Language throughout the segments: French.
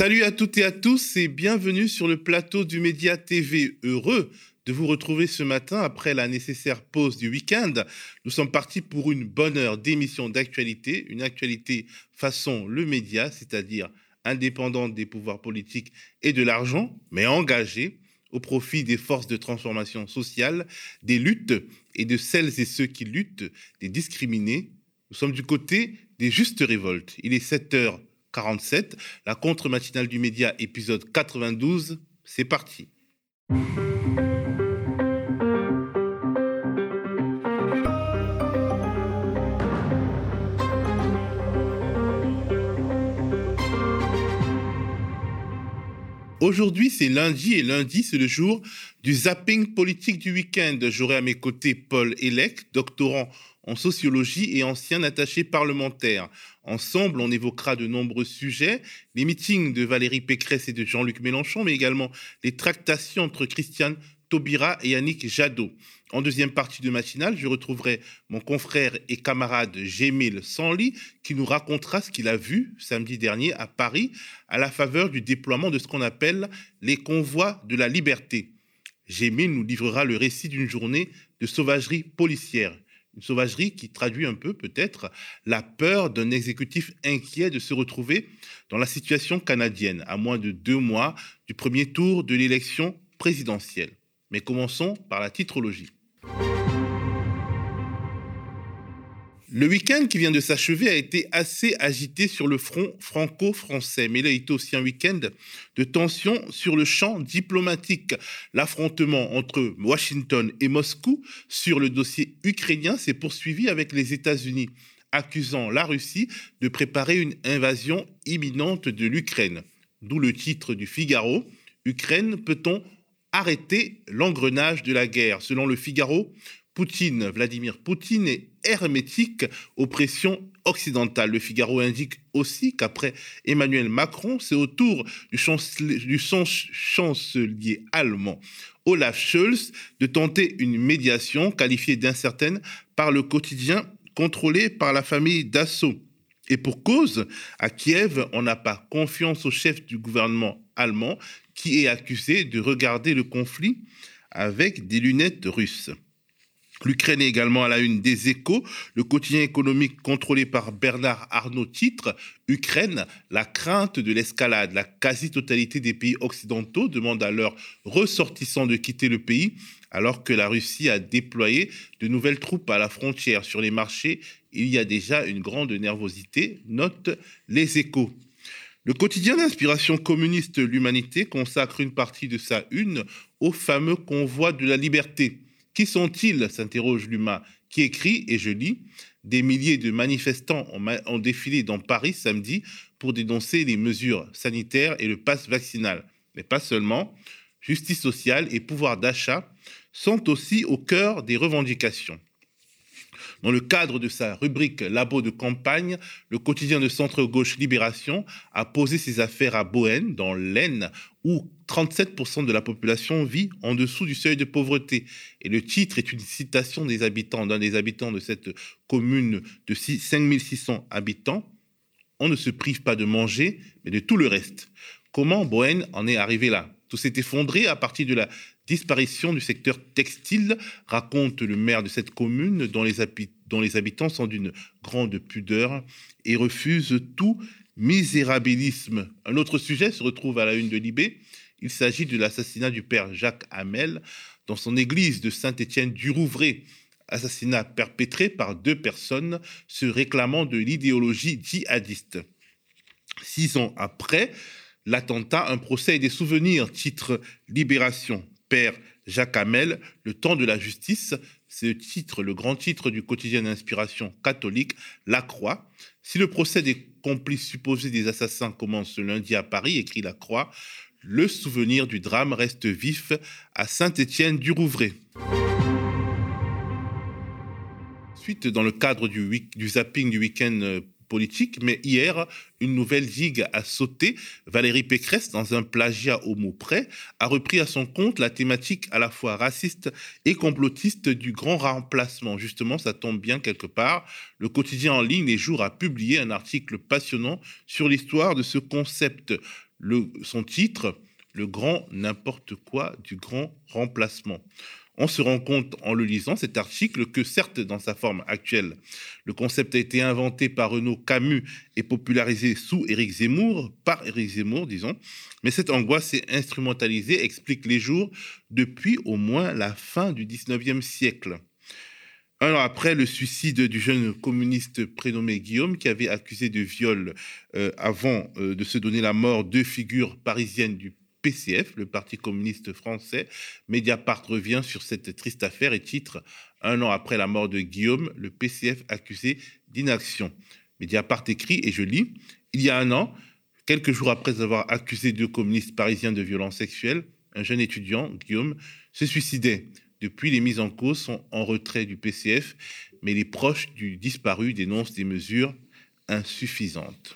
Salut à toutes et à tous et bienvenue sur le plateau du Média TV. Heureux de vous retrouver ce matin après la nécessaire pause du week-end. Nous sommes partis pour une bonne heure d'émission d'actualité, une actualité façon le média, c'est-à-dire indépendante des pouvoirs politiques et de l'argent, mais engagée au profit des forces de transformation sociale, des luttes et de celles et ceux qui luttent, des discriminés. Nous sommes du côté des justes révoltes. Il est 7h47, la contre-matinale du média, épisode 92. C'est parti. Aujourd'hui, c'est lundi et lundi, c'est le jour du zapping politique du week-end. J'aurai à mes côtés Paul Elec, doctorant en sociologie et ancien attaché parlementaire. Ensemble, on évoquera de nombreux sujets, les meetings de Valérie Pécresse et de Jean-Luc Mélenchon, mais également les tractations entre Christiane Taubira et Yannick Jadot. En deuxième partie de matinale, je retrouverai mon confrère et camarade Gémil Sanli qui nous racontera ce qu'il a vu samedi dernier à Paris à la faveur du déploiement de ce qu'on appelle les convois de la liberté. Gémil nous livrera le récit d'une journée de sauvagerie policière. Sauvagerie qui traduit un peu peut-être la peur d'un exécutif inquiet de se retrouver dans la situation canadienne à moins de deux mois du premier tour de l'élection présidentielle. Mais commençons par la titrologie. Le week-end qui vient de s'achever a été assez agité sur le front franco-français, mais il a été aussi un week-end de tension sur le champ diplomatique. L'affrontement entre Washington et Moscou sur le dossier ukrainien s'est poursuivi avec les États-Unis accusant la Russie de préparer une invasion imminente de l'Ukraine. D'où le titre du Figaro, Ukraine peut-on arrêter l'engrenage de la guerre? Selon le Figaro, Poutine, Vladimir Poutine est hermétique aux pressions occidentales. Le Figaro indique aussi qu'après Emmanuel Macron, c'est au tour du chancelier, allemand Olaf Scholz de tenter une médiation qualifiée d'incertaine par le quotidien contrôlé par la famille Dassault. Et pour cause, à Kiev, on n'a pas confiance au chef du gouvernement allemand qui est accusé de regarder le conflit avec des lunettes russes. L'Ukraine est également à la une des échos. Le quotidien économique contrôlé par Bernard Arnault titre Ukraine, la crainte de l'escalade. La quasi-totalité des pays occidentaux demandent à leurs ressortissants de quitter le pays alors que la Russie a déployé de nouvelles troupes à la frontière. Sur les marchés, il y a déjà une grande nervosité, note les échos. Le quotidien d'inspiration communiste L'Humanité consacre une partie de sa une au fameux convoi de la liberté. Qui sont-ils? s'interroge Luma, qui écrit, et je lis, des milliers de manifestants ont, défilé dans Paris samedi pour dénoncer les mesures sanitaires et le pass vaccinal. Mais pas seulement, justice sociale et pouvoir d'achat sont aussi au cœur des revendications. Dans le cadre de sa rubrique Labo de campagne, le quotidien de centre-gauche Libération a posé ses affaires à Bohème, dans l'Aisne, où 37% de la population vit en dessous du seuil de pauvreté. Et le titre est une citation des habitants, d'un des habitants de cette commune de 5600 habitants. On ne se prive pas de manger, mais de tout le reste. Comment Bohème en est arrivé là? Tout s'est effondré à partir de la disparition du secteur textile, raconte le maire de cette commune, dont les, habitants sont d'une grande pudeur et refusent tout misérabilisme. Un autre sujet se retrouve à la une de Libé. Il s'agit de l'assassinat du père Jacques Hamel dans son église de Saint-Étienne du Rouvray. Assassinat perpétré par deux personnes se réclamant de l'idéologie djihadiste. Six ans après l'attentat, un procès et des souvenirs, titre Libération. Père Jacques Hamel, Le temps de la justice, c'est le titre, le grand titre du quotidien d'inspiration catholique, La Croix. Si le procès des complices supposés des assassins commence ce lundi à Paris, écrit La Croix, le souvenir du drame reste vif à Saint-Étienne du Rouvray. Suite, dans le cadre du, du zapping du week-end euh, politique, mais hier, une nouvelle digue a sauté. Valérie Pécresse, dans un plagiat au mot près, a repris à son compte la thématique à la fois raciste et complotiste du grand remplacement. Justement, ça tombe bien quelque part. Le quotidien en ligne Les Jours a publié un article passionnant sur l'histoire de ce concept. son titre, Le grand n'importe quoi du grand remplacement. On se rend compte en le lisant cet article que certes dans sa forme actuelle, le concept a été inventé par Renaud Camus et popularisé sous Éric Zemmour, par Éric Zemmour disons, mais cette angoisse est instrumentalisée, explique les jours, depuis au moins la fin du 19e siècle. Un an après le suicide du jeune communiste prénommé Guillaume, qui avait accusé de viol euh, avant euh, de se donner la mort deux figures parisiennes du PCF, le Parti communiste français, Mediapart revient sur cette triste affaire et titre Un an après la mort de Guillaume, le PCF accusé d'inaction. Mediapart écrit, et je lis Il y a un an, quelques jours après avoir accusé deux communistes parisiens de violences sexuelles, un jeune étudiant, Guillaume, se suicidait. Depuis, les mises en cause sont en retrait du PCF, mais les proches du disparu dénoncent des mesures insuffisantes.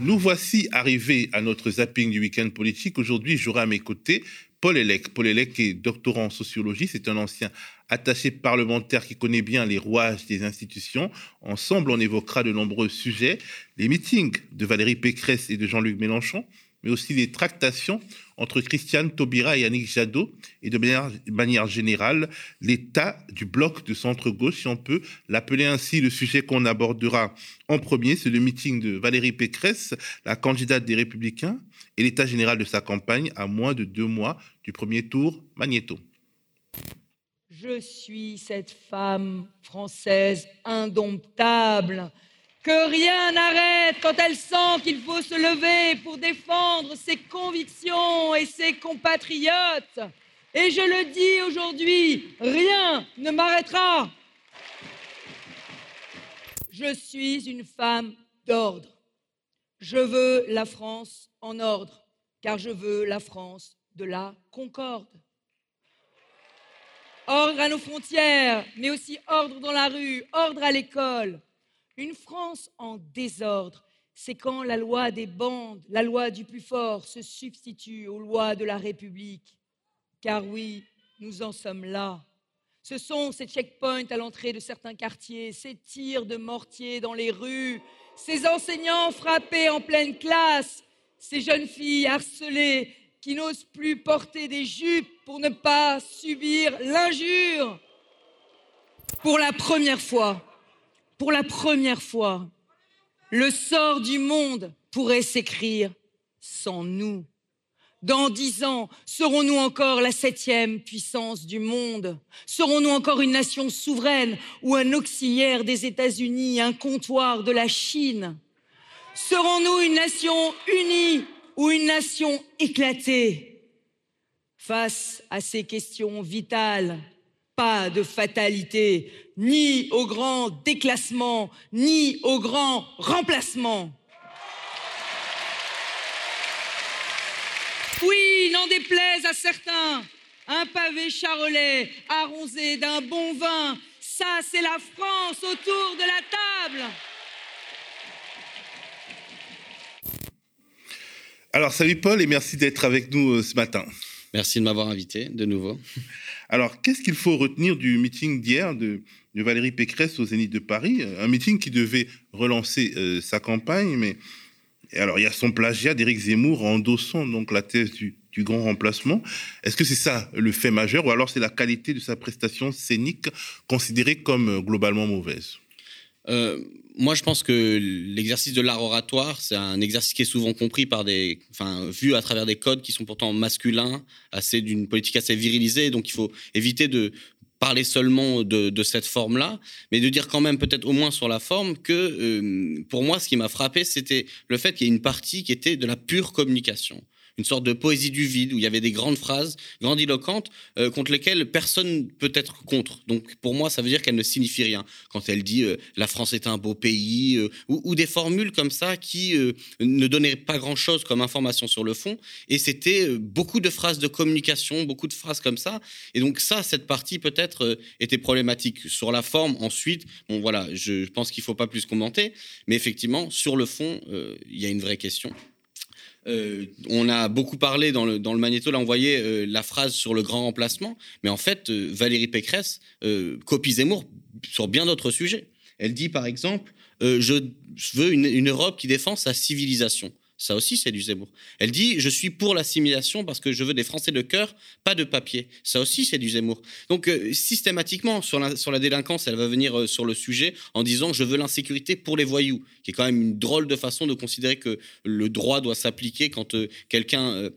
Nous voici arrivés à notre zapping du week-end politique. Aujourd'hui, j'aurai à mes côtés Paul Elec. Paul Elec est doctorant en sociologie. C'est un ancien attaché parlementaire qui connaît bien les rouages des institutions. Ensemble, on évoquera de nombreux sujets. Les meetings de Valérie Pécresse et de Jean-Luc Mélenchon, mais aussi les tractations entre Christiane Taubira et Yannick Jadot, et de manière, générale, l'état du bloc de centre-gauche, si on peut l'appeler ainsi. Le sujet qu'on abordera en premier, c'est le meeting de Valérie Pécresse, la candidate des Républicains, et l'état général de sa campagne à moins de deux mois du premier tour Magnéto. Je suis cette femme française indomptable que rien n'arrête quand elle sent qu'il faut se lever pour défendre ses convictions et ses compatriotes. Et je le dis aujourd'hui, rien ne m'arrêtera. Je suis une femme d'ordre. Je veux la France en ordre, car je veux la France de la concorde. Ordre à nos frontières, mais aussi ordre dans la rue, ordre à l'école, une France en désordre, c'est quand la loi des bandes, la loi du plus fort se substitue aux lois de la République. Car oui, nous en sommes là. Ce sont ces checkpoints à l'entrée de certains quartiers, ces tirs de mortier dans les rues, ces enseignants frappés en pleine classe, ces jeunes filles harcelées qui n'osent plus porter des jupes pour ne pas subir l'injure. Pour la première fois, pour la première fois, le sort du monde pourrait s'écrire sans nous. Dans dix ans, serons-nous encore la septième puissance du monde? Serons-nous encore une nation souveraine ou un auxiliaire des États-Unis, un comptoir de la Chine? Serons-nous une nation unie ou une nation éclatée? Face à ces questions vitales, pas de fatalité, ni au grand déclassement, ni au grand remplacement. Oui, n'en déplaise à certains, un pavé charolais arrosé d'un bon vin, ça c'est la France autour de la table. Alors salut Paul et merci d'être avec nous euh, ce matin. Merci de m'avoir invité de nouveau. Alors, qu'est-ce qu'il faut retenir du meeting d'hier de, Valérie Pécresse au Zénith de Paris? Un meeting qui devait relancer euh, sa campagne, mais alors il y a son plagiat d'Éric Zemmour en endossant donc la thèse du, grand remplacement. Est-ce que c'est ça le fait majeur, ou alors c'est la qualité de sa prestation scénique considérée comme euh, globalement mauvaise? Euh, moi, je pense que l'exercice de l'art oratoire, c'est un exercice qui est souvent compris par des, enfin, vu à travers des codes qui sont pourtant masculins, assez d'une politique assez virilisée. Donc, il faut éviter de parler seulement de, cette forme-là, mais de dire quand même peut-être au moins sur la forme que, euh, pour moi, ce qui m'a frappé, c'était le fait qu'il y ait une partie qui était de la pure communication une sorte de poésie du vide où il y avait des grandes phrases grandiloquentes euh, contre lesquelles personne peut être contre. Donc pour moi, ça veut dire qu'elle ne signifie rien. Quand elle dit euh, la France est un beau pays euh, ou, des formules comme ça qui ne donnaient pas grand-chose comme information sur le fond. Et c'était beaucoup de phrases de communication, beaucoup de phrases comme ça. Et donc ça, cette partie peut-être était problématique. Sur la forme, ensuite, bon voilà, je, je pense qu'il ne faut pas plus commenter. Mais effectivement, sur le fond, il y a une vraie question. Euh, on a beaucoup parlé dans le, magnéto, là on voyait euh, la phrase sur le grand remplacement, mais en fait, euh, Valérie Pécresse copie Zemmour sur bien d'autres sujets. Elle dit par exemple, je veux une Europe qui défend sa civilisation. Ça aussi, c'est du Zemmour. Elle dit Je suis pour l'assimilation parce que je veux des Français de cœur, pas de papier. Ça aussi, c'est du Zemmour. Donc, euh, systématiquement, sur la, sur la délinquance, elle va venir euh, sur le sujet en disant Je veux l'insécurité pour les voyous, qui est quand même une drôle de façon de considérer que le droit doit s'appliquer quand euh, quelqu'un,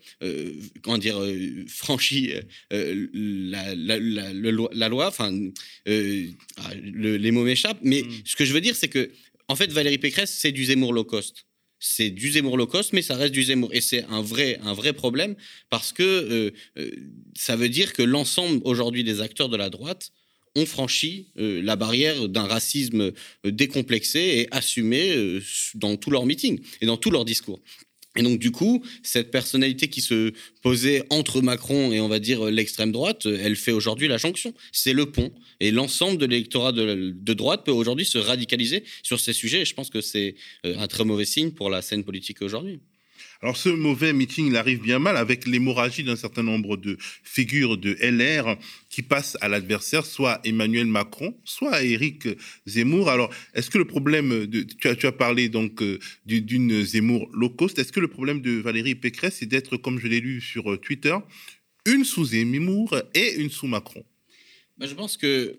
comment dire, franchit la, la, loi. Enfin, ah, les mots m'échappent. Mais mm. ce que je veux dire, c'est que, en fait, Valérie Pécresse, c'est du Zemmour low cost c'est du Zemmour low cost, mais ça reste du Zemmour. Et c'est un vrai, un vrai problème parce que euh, euh, ça veut dire que l'ensemble aujourd'hui des acteurs de la droite ont franchi euh, la barrière d'un racisme décomplexé et assumé dans tous leurs meetings et dans tous leurs discours. Et donc, du coup, cette personnalité qui se posait entre Macron et, on va dire, l'extrême droite, elle fait aujourd'hui la jonction. C'est le pont. Et l'ensemble de l'électorat de, droite peut aujourd'hui se radicaliser sur ces sujets. Et je pense que c'est euh, un très mauvais signe pour la scène politique aujourd'hui. Alors ce mauvais meeting, il arrive bien mal avec l'hémorragie d'un certain nombre de figures de LR qui passent à l'adversaire, soit Emmanuel Macron, soit Éric Zemmour. Alors est-ce que le problème, de, tu, as, tu as parlé donc euh, d'une Zemmour low cost, est-ce que le problème de Valérie Pécresse, c'est d'être, comme je l'ai lu sur euh, Twitter, une sous Zemmour et une sous Macron Je pense que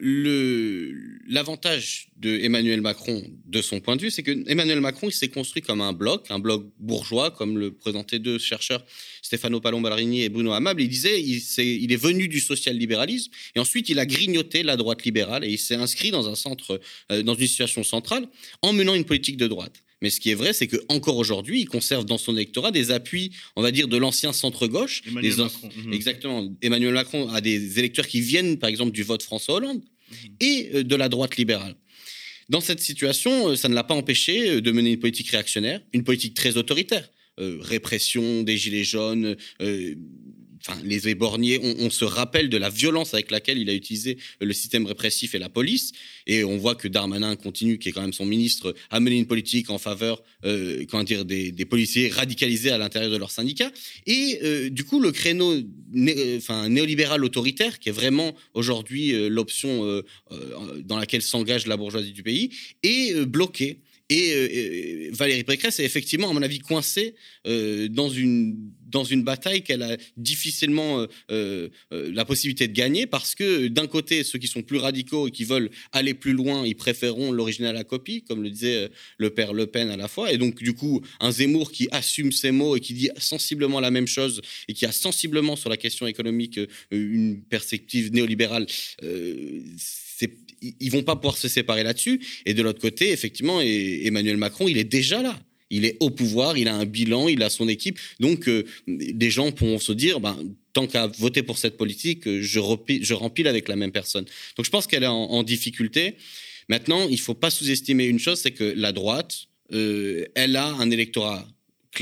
l'avantage de Emmanuel Macron, de son point de vue, c'est que Emmanuel Macron, il s'est construit comme un bloc, un bloc bourgeois, comme le présentaient deux chercheurs, Stefano Palombarini et Bruno Amable. Il disait, il, est, venu du social-libéralisme, et ensuite il a grignoté la droite libérale, et il s'est inscrit dans un centre, euh, dans une situation centrale, en menant une politique de droite. Mais ce qui est vrai, c'est que encore aujourd'hui, il conserve dans son électorat des appuis, on va dire, de l'ancien centre-gauche. Mhm. Exactement. Emmanuel Macron a des électeurs qui viennent, par exemple, du vote François Hollande mhm. et euh, de la droite libérale. Dans cette situation, euh, ça ne l'a pas empêché euh, de mener une politique réactionnaire, une politique très autoritaire. répression des gilets jaunes, enfin, les éborgnés, on, se rappelle de la violence avec laquelle il a utilisé le système répressif et la police. Et on voit que Darmanin continue, qui est quand même son ministre, à mener une politique en faveur euh, comment dire, des, policiers radicalisés à l'intérieur de leur syndicat. Et euh, du coup, le créneau enfin, néolibéral autoritaire, qui est vraiment aujourd'hui euh, l'option dans laquelle s'engage la bourgeoisie du pays, est bloqué. Et Valérie Pécresse est effectivement, à mon avis, coincée dans une dans une bataille qu'elle a difficilement euh, euh, euh, la possibilité de gagner parce que d'un côté, ceux qui sont plus radicaux et qui veulent aller plus loin, ils préféreront l'original à la copie, comme le disait le père Le Pen à la fois. Et donc, du coup, un Zemmour qui assume ses mots et qui dit sensiblement la même chose et qui a sensiblement sur la question économique une perspective néolibérale, ils vont pas pouvoir se séparer là-dessus. Et de l'autre côté, effectivement, Emmanuel Macron, il est déjà là il est au pouvoir, il a un bilan, il a son équipe. Donc, euh, des gens pourront se dire, ben, tant qu'à voter pour cette politique, euh, je, rempile avec la même personne. Donc, je pense qu'elle est en, difficulté. Maintenant, il ne faut pas sous-estimer une chose, c'est que la droite, euh, elle a un électorat,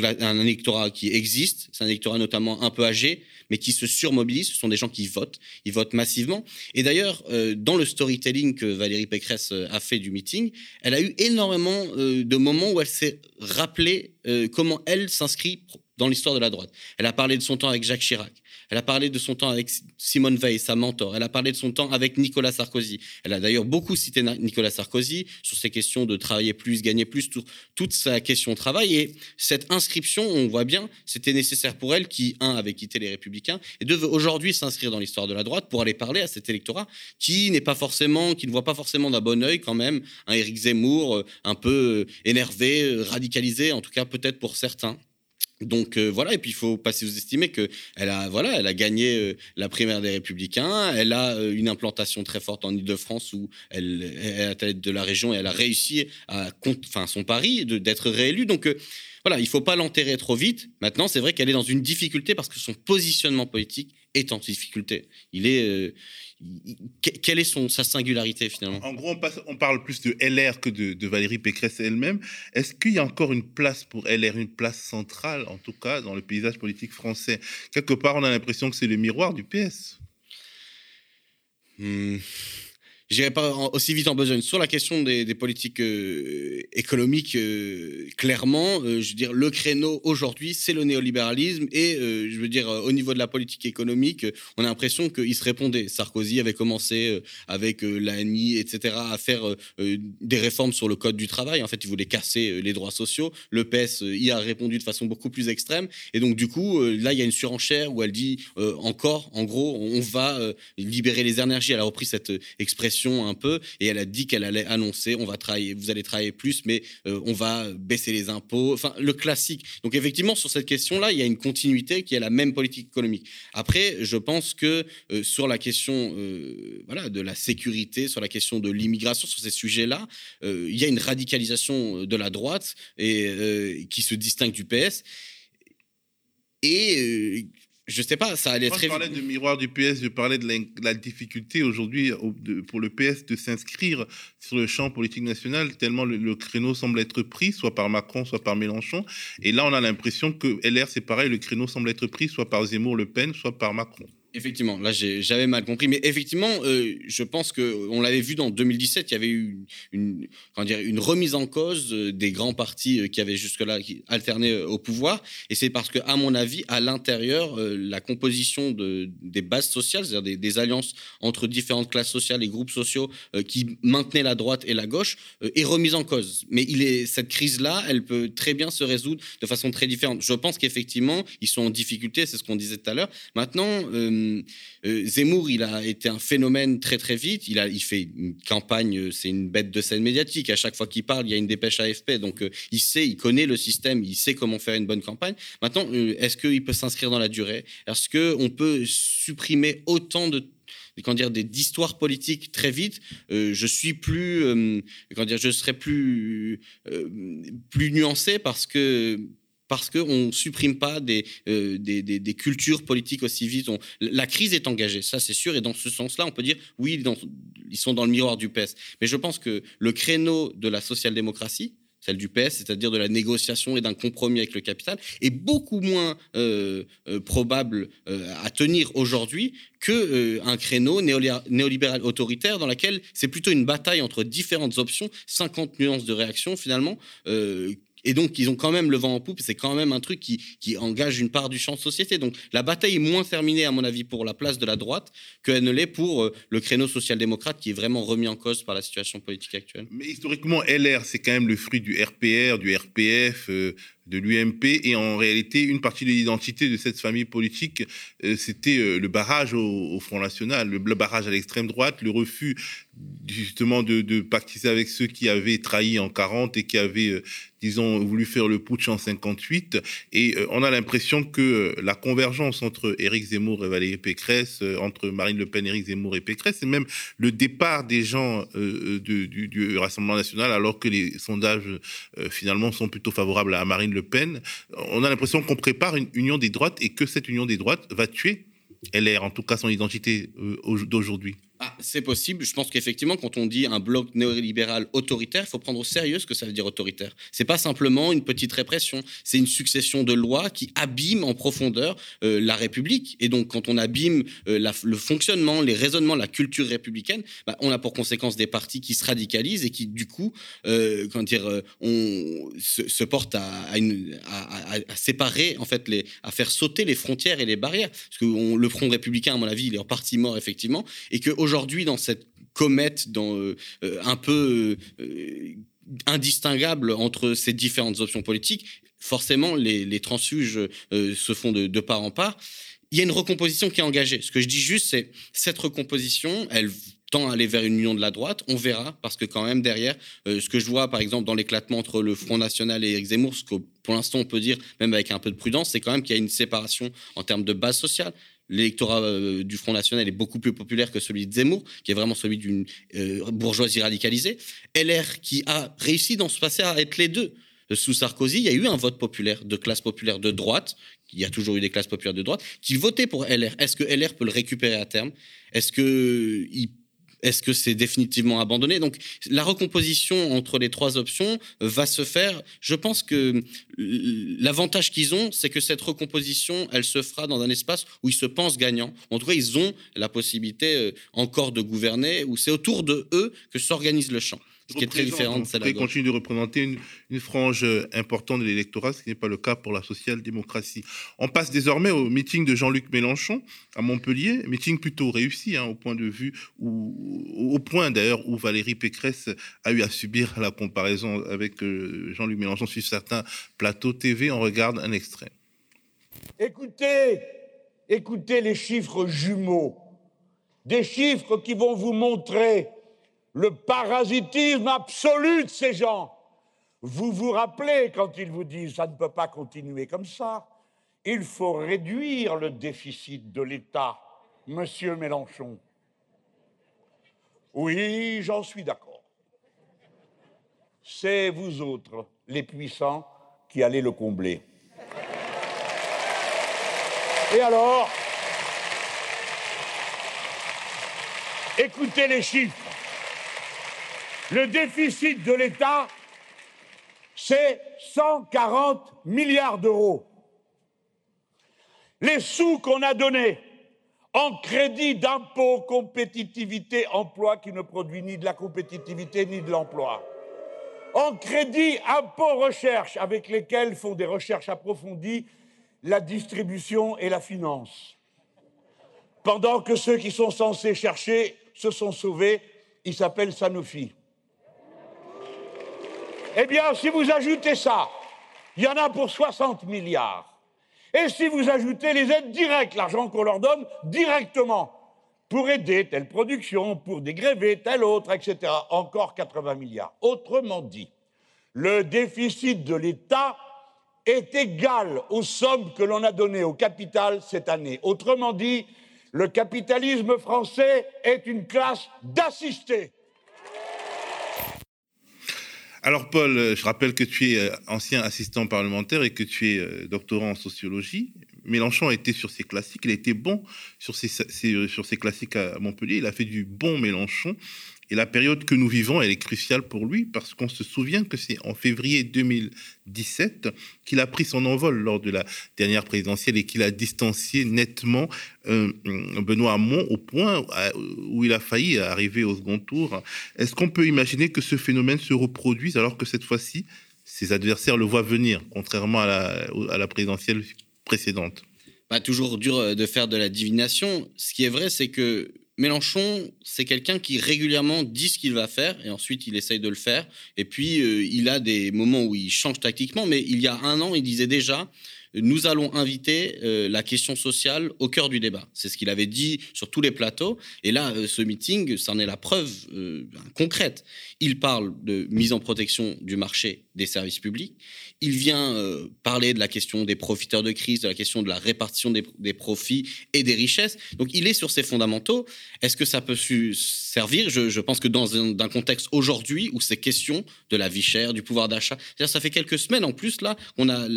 un électorat qui existe, c'est un électorat notamment un peu âgé, mais qui se surmobilisent. Ce sont des gens qui votent, ils votent massivement. Et d'ailleurs, euh, dans le storytelling que Valérie Pécresse euh, a fait du meeting, elle a eu énormément euh, de moments où elle s'est rappelé comment elle s'inscrit dans l'histoire de la droite. Elle a parlé de son temps avec Jacques Chirac. Elle a parlé de son temps avec Simone Veil, sa mentor. Elle a parlé de son temps avec Nicolas Sarkozy. Elle a d'ailleurs beaucoup cité Nicolas Sarkozy sur ces questions de travailler plus, gagner plus, toute sa question de travail. Et cette inscription, on voit bien, c'était nécessaire pour elle qui, un, avait quitté les Républicains et deux, veut aujourd'hui s'inscrire dans l'histoire de la droite pour aller parler à cet électorat qui n'est pas forcément, qui ne voit pas forcément d'un bon oeil quand même un Éric Zemmour euh, un peu euh, énervé, euh, radicalisé, en tout cas peut-être pour certains. Donc euh, voilà, et puis il faut pas sous-estimer que elle a voilà, a gagné euh, la primaire des Républicains, elle a euh, une implantation très forte en Île-de-France où elle, est à tête de la région et elle a réussi à enfin son pari d'être réélue. Donc voilà, il faut pas l'enterrer trop vite. Maintenant, c'est vrai qu'elle est dans une difficulté parce que son positionnement politique est en difficulté. Il est quelle est son, sa singularité finalement? En gros, on, parle plus de LR que de, Valérie Pécresse elle-même. Est-ce qu'il y a encore une place pour LR, une place centrale, en tout cas, dans le paysage politique français? Quelque part, on a l'impression que c'est le miroir du PS. Hmm. J'irai pas aussi vite en besogne. Sur la question des, politiques euh, économiques, euh, clairement, euh, je veux dire, le créneau aujourd'hui, c'est le néolibéralisme. Et je veux dire, au niveau de la politique économique, on a l'impression qu'il se répondait. Sarkozy avait commencé avec l'ANI, etc., à faire des réformes sur le code du travail. En fait, il voulait casser les droits sociaux. Le PS y a répondu de façon beaucoup plus extrême. Et donc, du coup, là, il y a une surenchère où elle dit encore, en gros, on va libérer les énergies. Elle a repris cette expression un peu et elle a dit qu'elle allait annoncer on va travailler, vous allez travailler plus, mais euh, on va baisser les impôts. Enfin, le classique. Donc effectivement, sur cette question-là, il y a une continuité qui est la même politique économique. Après, je pense que euh, sur la question euh, voilà, de la sécurité, sur la question de l'immigration, sur ces sujets-là, il y a une radicalisation de la droite et qui se distingue du PS. Je sais pas, ça allait Moi, très Je parlais de miroir du PS, je parlais de la, difficulté aujourd'hui pour le PS de s'inscrire sur le champ politique national, tellement le, créneau semble être pris, soit par Macron, soit par Mélenchon. Et là, on a l'impression que LR, c'est pareil, le créneau semble être pris, soit par Zemmour, Le Pen, soit par Macron. Effectivement, là j'avais mal compris, mais effectivement, euh, je pense que on l'avait vu dans 2017, il y avait eu une, remise en cause euh, des grands partis euh, qui avaient jusque-là alterné au pouvoir, et c'est parce que, à mon avis, à l'intérieur, la composition de, des bases sociales, c'est-à-dire des, alliances entre différentes classes sociales et groupes sociaux qui maintenaient la droite et la gauche, est remise en cause. Mais cette crise-là, elle peut très bien se résoudre de façon très différente. Je pense qu'effectivement, ils sont en difficulté, c'est ce qu'on disait tout à l'heure. Maintenant euh, euh, Zemmour, il a été un phénomène très très vite. Il, a, fait une campagne, euh, c'est une bête de scène médiatique. À chaque fois qu'il parle, il y a une dépêche AFP. Donc il sait, il connaît le système, il sait comment faire une bonne campagne. Maintenant, est-ce qu'il peut s'inscrire dans la durée? Est-ce qu'on peut supprimer autant de dire d'histoires politiques très vite? Je suis plus dire je serais plus plus nuancé parce que parce qu'on ne supprime pas euh, des, des, cultures politiques aussi vite. la crise est engagée, ça c'est sûr, et dans ce sens-là, on peut dire, oui, ils sont dans le miroir du PS. Mais je pense que le créneau de la social-démocratie, celle du PS, c'est-à-dire de la négociation et d'un compromis avec le capital, est beaucoup moins euh, euh, probable à tenir aujourd'hui que un créneau néolibéral autoritaire dans lequel c'est plutôt une bataille entre différentes options, 50 nuances de réaction finalement, et donc, ils ont quand même le vent en poupe. C'est quand même un truc qui, engage une part du champ de société. Donc, la bataille est moins terminée, à mon avis, pour la place de la droite qu'elle ne l'est pour euh, le créneau social-démocrate qui est vraiment remis en cause par la situation politique actuelle. Mais historiquement, LR, c'est quand même le fruit du RPR, du RPF, euh, de l'UMP. Et en réalité, une partie de l'identité de cette famille politique, euh, c'était le barrage au, Front National, le, barrage à l'extrême droite, le refus justement de, pactiser avec ceux qui avaient trahi en 40 et qui avaient disons, voulu faire le putsch en 58. Et euh, on a l'impression que euh, la convergence entre Éric Zemmour et Valérie Pécresse, euh, entre Marine Le Pen, Éric Zemmour et Pécresse, c'est même le départ des gens du, Rassemblement national, alors que les sondages finalement sont plutôt favorables à Marine Le Pen. On a l'impression qu'on prépare une union des droites et que cette union des droites va tuer LR, en tout cas son identité d'aujourd'hui. Ah, c'est possible. Je pense qu'effectivement, quand on dit un bloc néolibéral autoritaire, il faut prendre au sérieux ce que ça veut dire autoritaire. C'est pas simplement une petite répression. C'est une succession de lois qui abîment en profondeur euh, la République. Et donc, quand on abîme euh, le fonctionnement, les raisonnements, la culture républicaine, bah, on a pour conséquence des partis qui se radicalisent et qui, du coup, euh, dire, on se, portent à, à, séparer, en fait, les, à faire sauter les frontières et les barrières. Parce que le Front républicain, à mon avis, il est en partie mort, effectivement, et que aujourd'hui, dans cette comète dans, euh, euh, un peu euh, indistinguable entre ces différentes options politiques, forcément, les, transfuges se font de, part en part. Il y a une recomposition qui est engagée. Ce que je dis juste, c'est cette recomposition, elle tend à aller vers une union de la droite. On verra, parce que quand même derrière, ce que je vois par exemple dans l'éclatement entre le Front National et Éric Zemmour, ce que pour l'instant on peut dire, même avec un peu de prudence, c'est quand même qu'il y a une séparation en termes de base sociale l'électorat euh, du Front National est beaucoup plus populaire que celui de Zemmour, qui est vraiment celui d'une euh, bourgeoisie radicalisée. LR, qui a réussi dans ce passé à être les deux. Sous Sarkozy, il y a eu un vote populaire, de classe populaire de droite, il y a toujours eu des classes populaires de droite, qui votaient pour LR. Est-ce que LR peut le récupérer à terme? Est-ce qu'il Est-ce que c'est définitivement abandonné? Donc la recomposition entre les trois options va se faire. Je pense que l'avantage qu'ils ont, c'est que cette recomposition, elle se fera dans un espace où ils se pensent gagnants. En tout cas, ils ont la possibilité euh, encore de gouverner, où c'est autour de eux que s'organise le champ ce qui est très différent de celle Ils continuent de représenter une, frange euh, importante de l'électorat, ce qui n'est pas le cas pour la social-démocratie. On passe désormais au meeting de Jean-Luc Mélenchon à Montpellier, meeting plutôt réussi hein, au point de vue, où, au point d'ailleurs où Valérie Pécresse a eu à subir la comparaison avec euh, Jean-Luc Mélenchon sur certains plateaux TV. On regarde un extrait. Écoutez, écoutez les chiffres jumeaux, des chiffres qui vont vous montrer le parasitisme absolu de ces gens. Vous vous rappelez quand ils vous disent ça ne peut pas continuer comme ça, il faut réduire le déficit de l'État, monsieur Mélenchon. Oui, j'en suis d'accord. C'est vous autres, les puissants, qui allez le combler. Et alors, écoutez les chiffres. Le déficit de l'État, c'est 140 milliards d'euros. Les sous qu'on a donnés en crédit d'impôt, compétitivité, emploi, qui ne produit ni de la compétitivité ni de l'emploi, en crédit impôt recherche, avec lesquels font des recherches approfondies la distribution et la finance. Pendant que ceux qui sont censés chercher se sont sauvés, ils s'appellent Sanofi. Eh bien, si vous ajoutez ça, il y en a pour 60 milliards. Et si vous ajoutez les aides directes, l'argent qu'on leur donne directement, pour aider telle production, pour dégréver telle autre, etc., encore 80 milliards. Autrement dit, le déficit de l'État est égal aux sommes que l'on a données au capital cette année. Autrement dit, le capitalisme français est une classe d'assistés. Alors Paul, euh, je rappelle que tu es euh, ancien assistant parlementaire et que tu es euh, doctorant en sociologie. Mélenchon a été sur ses classiques, il a été bon sur ses, sur ses classiques à Montpellier, il a fait du bon Mélenchon. Et la période que nous vivons, elle est cruciale pour lui parce qu'on se souvient que c'est en février 2017 qu'il a pris son envol lors de la dernière présidentielle et qu'il a distancié nettement euh, Benoît Hamon au point où il a failli arriver au second tour. Est-ce qu'on peut imaginer que ce phénomène se reproduise alors que cette fois-ci, ses adversaires le voient venir, contrairement à la, à la présidentielle précédente? Pas toujours dur de faire de la divination. Ce qui est vrai, c'est que Mélenchon, c'est quelqu'un qui régulièrement dit ce qu'il va faire et ensuite il essaye de le faire. Et puis euh, il a des moments où il change tactiquement, mais il y a un an, il disait déjà nous allons inviter euh, la question sociale au cœur du débat. C'est ce qu'il avait dit sur tous les plateaux. Et là, euh, ce meeting, c'en est la preuve concrète. Il parle de mise en protection du marché des services publics. Il vient euh, parler de la question des profiteurs de crise, de la question de la répartition des, profits et des richesses. Donc il est sur ces fondamentaux. Est-ce que ça peut servir? Je, pense que dans un, contexte aujourd'hui où c'est question de la vie chère, du pouvoir d'achat, ça fait quelques semaines en plus là, on, a,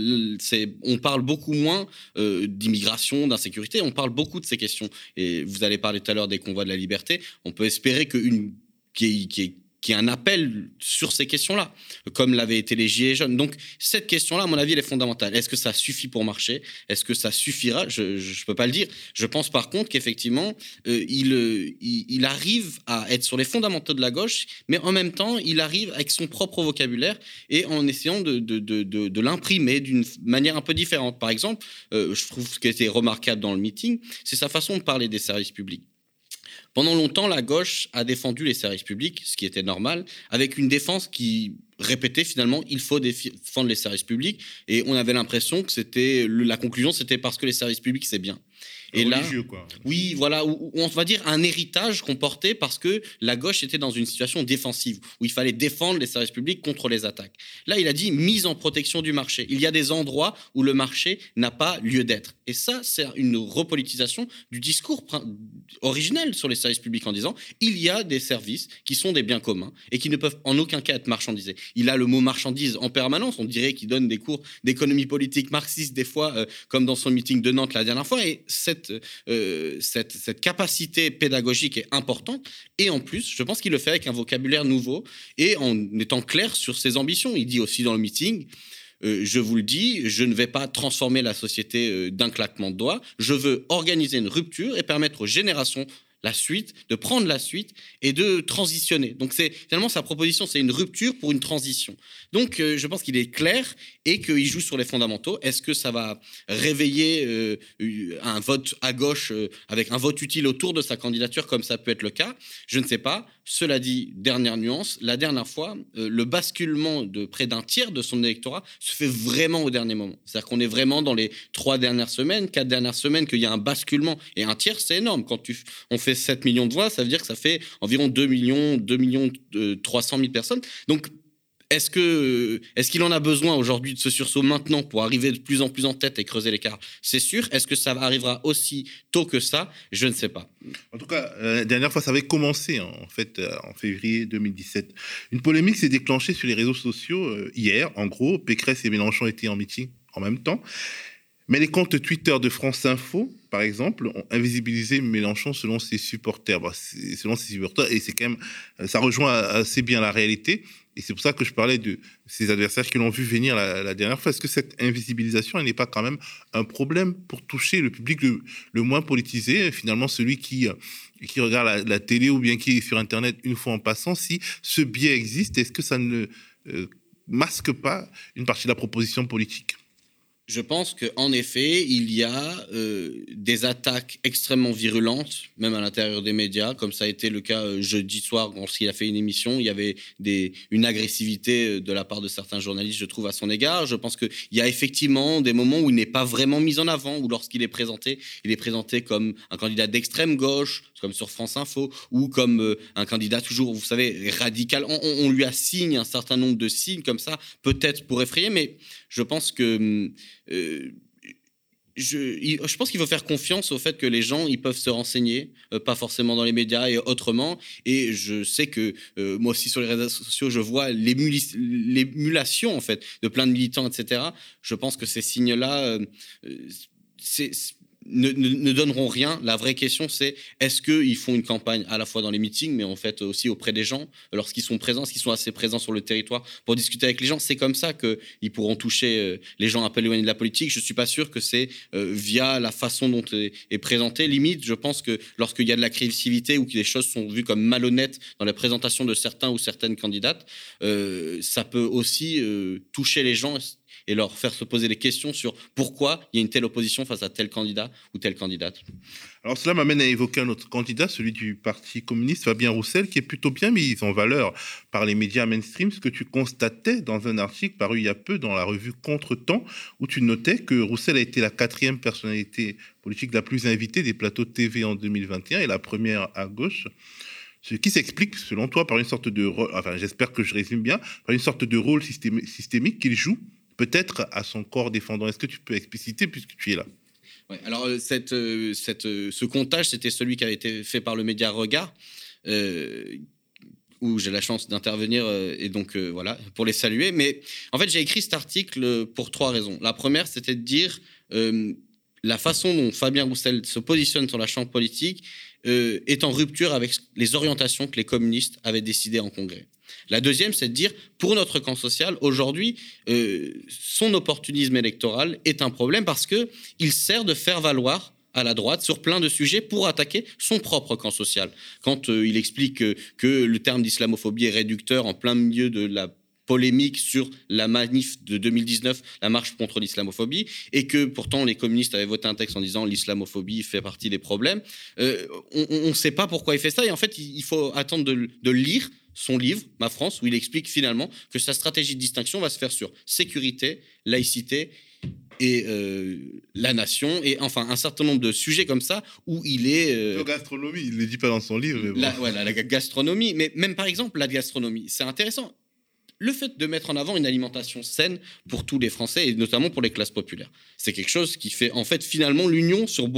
on parle beaucoup moins euh, d'immigration, d'insécurité, on parle beaucoup de ces questions. Et vous allez parler tout à l'heure des convois de la liberté. On peut espérer qu'une qui, qui est un appel sur ces questions-là, comme l'avaient été les Gilets jaunes. Donc, cette question-là, à mon avis, elle est fondamentale. Est-ce que ça suffit pour marcher? Est-ce que ça suffira? Je ne peux pas le dire. Je pense par contre qu'effectivement, euh, il, il, arrive à être sur les fondamentaux de la gauche, mais en même temps, il arrive avec son propre vocabulaire et en essayant de, de, de, de, l'imprimer d'une manière un peu différente. Par exemple, euh, je trouve ce qui était remarquable dans le meeting, c'est sa façon de parler des services publics. Pendant longtemps, la gauche a défendu les services publics, ce qui était normal, avec une défense qui répétait finalement il faut défendre les services publics, et on avait l'impression que c'était la conclusion, c'était parce que les services publics c'est bien. Et là, quoi. oui, voilà, on va dire un héritage qu'on portait parce que la gauche était dans une situation défensive où il fallait défendre les services publics contre les attaques. Là, il a dit mise en protection du marché. Il y a des endroits où le marché n'a pas lieu d'être. Et ça, c'est une repolitisation du discours originel sur les services publics en disant il y a des services qui sont des biens communs et qui ne peuvent en aucun cas être marchandisés. Il a le mot marchandise en permanence. On dirait qu'il donne des cours d'économie politique marxiste des fois, euh, comme dans son meeting de Nantes la dernière fois. Et cette cette, euh, cette capacité pédagogique est importante. Et en plus, je pense qu'il le fait avec un vocabulaire nouveau et en étant clair sur ses ambitions. Il dit aussi dans le meeting, euh, je vous le dis, je ne vais pas transformer la société euh, d'un claquement de doigts. Je veux organiser une rupture et permettre aux générations la suite, de prendre la suite et de transitionner. Donc c'est finalement sa proposition, c'est une rupture pour une transition. Donc euh, je pense qu'il est clair et qu'il joue sur les fondamentaux. Est-ce que ça va réveiller euh, un vote à gauche euh, avec un vote utile autour de sa candidature comme ça peut être le cas? Je ne sais pas. Cela dit, dernière nuance, la dernière fois, le basculement de près d'un tiers de son électorat se fait vraiment au dernier moment. C'est-à-dire qu'on est vraiment dans les trois dernières semaines, quatre dernières semaines qu'il y a un basculement et un tiers, c'est énorme. Quand tu, on fait 7 millions de voix, ça veut dire que ça fait environ 2 millions, 2 millions 300 000 personnes. Donc, est-ce que est-ce qu'il en a besoin aujourd'hui de ce sursaut maintenant pour arriver de plus en plus en tête et creuser l'écart? C'est sûr. Est-ce que ça arrivera aussi tôt que ça? Je ne sais pas. En tout cas, euh, la dernière fois, ça avait commencé hein, en fait euh, en février 2017. Une polémique s'est déclenchée sur les réseaux sociaux euh, hier. En gros, Pécresse et Mélenchon étaient en meeting en même temps. Mais les comptes Twitter de France Info, par exemple, ont invisibilisé Mélenchon selon ses supporters. selon ses supporters, et c'est quand même, ça rejoint assez bien la réalité. Et c'est pour ça que je parlais de ses adversaires qui l'ont vu venir la, dernière fois. Est-ce que cette invisibilisation, n'est pas quand même un problème pour toucher le public le, moins politisé, finalement celui qui, qui regarde la, télé ou bien qui est sur Internet une fois en passant? Si ce biais existe, est-ce que ça ne euh, masque pas une partie de la proposition politique? Je pense qu'en effet, il y a euh, des attaques extrêmement virulentes, même à l'intérieur des médias, comme ça a été le cas euh, jeudi soir lorsqu'il a fait une émission. Il y avait une agressivité euh, de la part de certains journalistes, je trouve, à son égard. Je pense qu'il y a effectivement des moments où il n'est pas vraiment mis en avant, où lorsqu'il est présenté, il est présenté comme un candidat d'extrême gauche, comme sur France Info, ou comme un candidat toujours, vous savez, radical. On, on, lui assigne un certain nombre de signes comme ça, peut-être pour effrayer, mais je pense que euh, je, je, pense qu'il faut faire confiance au fait que les gens ils peuvent se renseigner, euh, pas forcément dans les médias et autrement. Et je sais que euh, moi aussi sur les réseaux sociaux, je vois l'émulation en fait de plein de militants, etc. Je pense que ces signes-là, c'est ne, donneront rien. La vraie question, c'est est-ce qu'ils font une campagne à la fois dans les meetings, mais en fait aussi auprès des gens, lorsqu'ils sont présents, qu'ils sont assez présents sur le territoire pour discuter avec les gens? C'est comme ça qu'ils pourront toucher euh, les gens un peu éloignés de la politique. Je ne suis pas sûr que c'est euh, via la façon dont est, est présenté. Limite, je pense que lorsqu'il y a de l'agressivité ou que les choses sont vues comme malhonnêtes dans la présentation de certains ou certaines candidates, euh, ça peut aussi toucher les gens et leur faire se poser des questions sur pourquoi il y a une telle opposition face à tel candidat ou telle candidate. Alors cela m'amène à évoquer un autre candidat, celui du Parti communiste, Fabien Roussel, qui est plutôt bien mis en valeur par les médias mainstream, ce que tu constatais dans un article paru il y a peu dans la revue Contre-temps, où tu notais que Roussel a été la quatrième personnalité politique la plus invitée des plateaux de TV en 2021 et la première à gauche. Ce qui s'explique, selon toi, par une sorte de rôle, enfin j'espère que je résume bien, par une sorte de rôle systémique qu'il joue peut-être à son corps défendant. Est-ce que tu peux expliciter puisque tu es là? Alors, euh, euh, euh, ce comptage, c'était celui qui avait été fait par le média Regard, où j'ai la chance d'intervenir, et donc voilà, pour les saluer. Mais en fait, j'ai écrit cet article pour trois raisons. La première, c'était de dire la façon dont Fabien Roussel se positionne sur la chambre politique est en rupture avec les orientations que les communistes avaient décidées en congrès. La deuxième, c'est de dire, pour notre camp social, aujourd'hui, euh, son opportunisme électoral est un problème parce qu'il sert de faire valoir à la droite sur plein de sujets pour attaquer son propre camp social. Quand euh, il explique que, le terme d'islamophobie est réducteur en plein milieu de la polémique sur la manif de 2019, la marche contre l'islamophobie, et que pourtant les communistes avaient voté un texte en disant l'islamophobie fait partie des problèmes. Euh, on ne sait pas pourquoi il fait ça, et en fait, il faut attendre de, de lire son livre, Ma France, où il explique finalement que sa stratégie de distinction va se faire sur sécurité, laïcité et euh, la nation, et enfin un certain nombre de sujets comme ça où il est. Euh, la gastronomie, il ne le dit pas dans son livre. Mais la, la gastronomie, mais même par exemple la gastronomie, c'est intéressant. Le fait de mettre en avant une alimentation saine pour tous les Français et notamment pour les classes populaires, c'est quelque chose qui fait en fait finalement l'union sur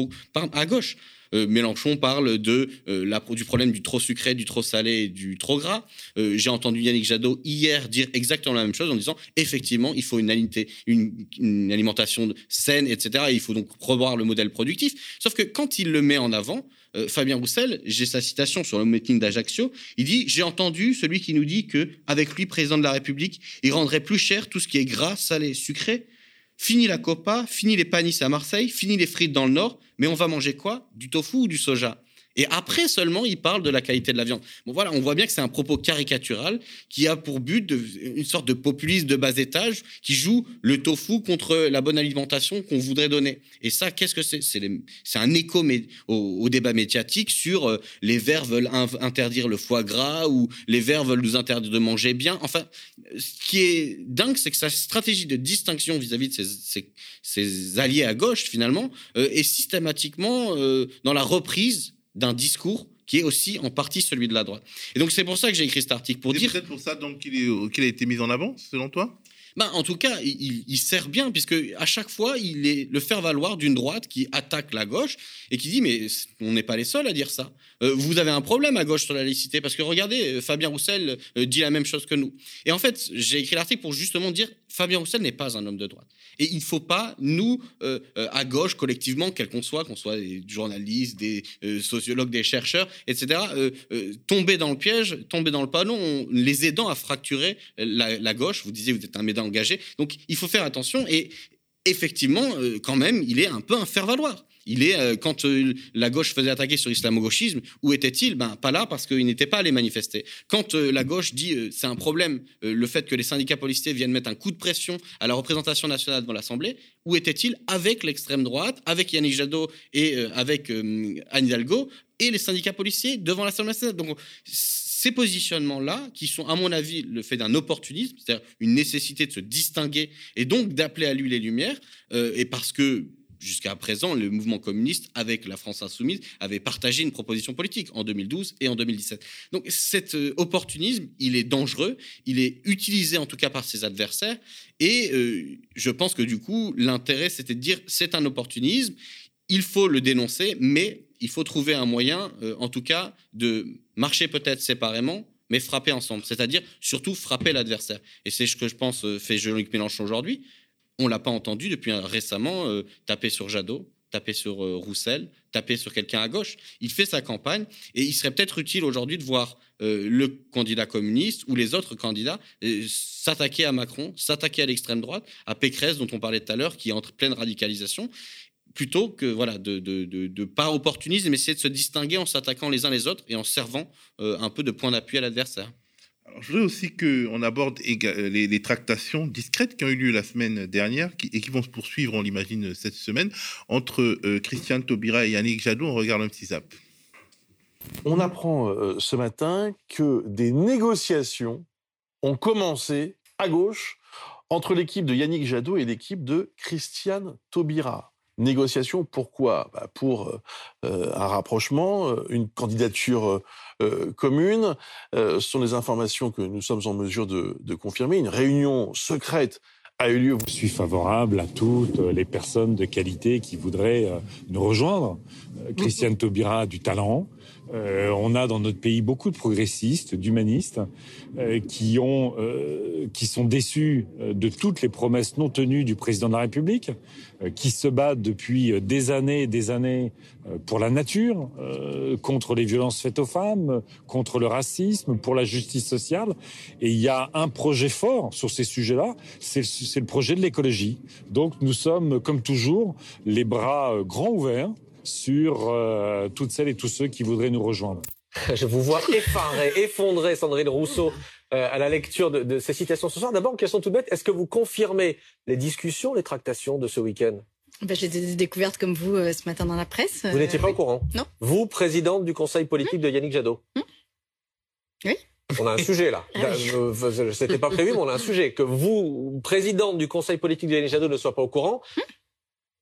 à gauche. Euh, Mélenchon parle la, du problème du trop sucré, du trop salé et du trop gras. J'ai entendu Yannick Jadot hier dire exactement la même chose en disant effectivement, il faut une, alimentation saine, etc. Et il faut donc revoir le modèle productif. Sauf que quand il le met en avant, euh, Fabien Roussel, j'ai sa citation sur le meeting d'Ajaccio, il dit J'ai entendu celui qui nous dit que avec lui, président de la République, il rendrait plus cher tout ce qui est gras, salé, sucré. Fini la copa, fini les panisses à Marseille, fini les frites dans le Nord, mais on va manger quoi? Du tofu ou du soja? Et après seulement, il parle de la qualité de la viande. Bon, voilà, on voit bien que c'est un propos caricatural qui a pour but une sorte de populisme de bas étage qui joue le tofu contre la bonne alimentation qu'on voudrait donner. Et ça, qu'est-ce que c'est? C'est un écho au, débat médiatique sur euh, les Verts veulent interdire le foie gras ou les Verts veulent nous interdire de manger bien. Enfin, ce qui est dingue, c'est que sa stratégie de distinction vis-à-vis de ses, alliés à gauche, finalement, euh, est systématiquement euh, dans la reprise d'un discours qui est aussi en partie celui de la droite. Et donc c'est pour ça que j'ai écrit cet article pour dire. C'est peut-être pour ça donc qu'il a été mis en avant, selon toi? Bah, en tout cas, il, sert bien, puisque à chaque fois, il est le faire-valoir d'une droite qui attaque la gauche et qui dit Mais on n'est pas les seuls à dire ça. Euh, vous avez un problème à gauche sur la laïcité, parce que regardez, Fabien Roussel euh, dit la même chose que nous. Et en fait, j'ai écrit l'article pour justement dire Fabien Roussel n'est pas un homme de droite. Et il ne faut pas, nous, euh, euh, à gauche, collectivement, quel qu'on soit, qu'on soit des journalistes, des euh, sociologues, des chercheurs, etc., tomber dans le piège, tomber dans le panneau, les aidant à fracturer la, gauche. Vous disiez, vous êtes un média engagé. Donc, il faut faire attention. Et effectivement, quand même, il est un peu un faire-valoir. Il est, euh, quand euh, la gauche faisait attaquer sur l'islamo-gauchisme, où était-il? Ben, Pas là, parce qu'il n'était pas allé manifester. Quand euh, la gauche dit c'est un problème, le fait que les syndicats policiers viennent mettre un coup de pression à la représentation nationale devant l'Assemblée, où était-il avec l'extrême droite, avec Yannick Jadot et avec Anne Hidalgo, et les syndicats policiers devant l'Assemblée nationale? Donc, ces positionnements-là, qui sont, à mon avis, le fait d'un opportunisme, c'est-à-dire une nécessité de se distinguer et donc d'appeler à lui les lumières, et parce que jusqu'à présent, le mouvement communiste, avec la France insoumise, avait partagé une proposition politique en 2012 et en 2017. Donc cet euh, opportunisme, il est dangereux, il est utilisé en tout cas par ses adversaires, et euh, je pense que du coup, l'intérêt, c'était de dire c'est un opportunisme, il faut le dénoncer, mais il faut trouver un moyen, euh, en tout cas, de marcher peut-être séparément, mais frapper ensemble, c'est-à-dire surtout frapper l'adversaire. Et c'est ce que je pense fait Jean-Luc Mélenchon aujourd'hui on l'a pas entendu depuis récemment euh, taper sur Jadot, taper sur euh, Roussel, taper sur quelqu'un à gauche. Il fait sa campagne et il serait peut-être utile aujourd'hui de voir euh, le candidat communiste ou les autres candidats s'attaquer à Macron, s'attaquer à l'extrême droite, à Pécresse dont on parlait tout à l'heure, qui est en pleine radicalisation plutôt que voilà de, pas opportunisme, mais essayer de se distinguer en s'attaquant les uns les autres et en servant un peu de point d'appui à l'adversaire je voudrais aussi qu'on aborde les, tractations discrètes qui ont eu lieu la semaine dernière et qui vont se poursuivre, on l'imagine, cette semaine, entre euh, Christiane Taubira et Yannick Jadot. On regarde un petit zap. On apprend euh, ce matin que des négociations ont commencé à gauche entre l'équipe de Yannick Jadot et l'équipe de Christiane Taubira. Négociation, pourquoi? Bah Pour euh, euh, un rapprochement, euh, une candidature commune. ce sont des informations que nous sommes en mesure de, de confirmer. Une réunion secrète a eu lieu. Je suis favorable à toutes les personnes de qualité qui voudraient nous rejoindre. Christiane Taubira a du talent. Euh, on a dans notre pays beaucoup de progressistes, d'humanistes, euh, qui, ont, euh, qui sont déçus de toutes les promesses non tenues du président de la République, qui se battent depuis des années et des années pour la nature, contre les violences faites aux femmes, contre le racisme, pour la justice sociale. Et il y a un projet fort sur ces sujets-là, c'est le projet de l'écologie. Donc nous sommes, comme toujours, les bras grands ouverts sur euh, toutes celles et tous ceux qui voudraient nous rejoindre. Je vous vois effaré, effondré, Sandrine Rousseau, euh, à la lecture de, ces citations ce soir. D'abord, question toute bête, est-ce que vous confirmez les discussions, les tractations de ce week-end? Ben, J'ai des découvertes comme vous euh, ce matin dans la presse. Vous n'étiez pas au courant? Non. Vous, présidente du conseil politique de Yannick Jadot? Hmm Oui. On a un sujet là. Ah C'était pas prévu, mais on a un sujet. Que vous, présidente du conseil politique de Yannick Jadot, ne soit pas au courant.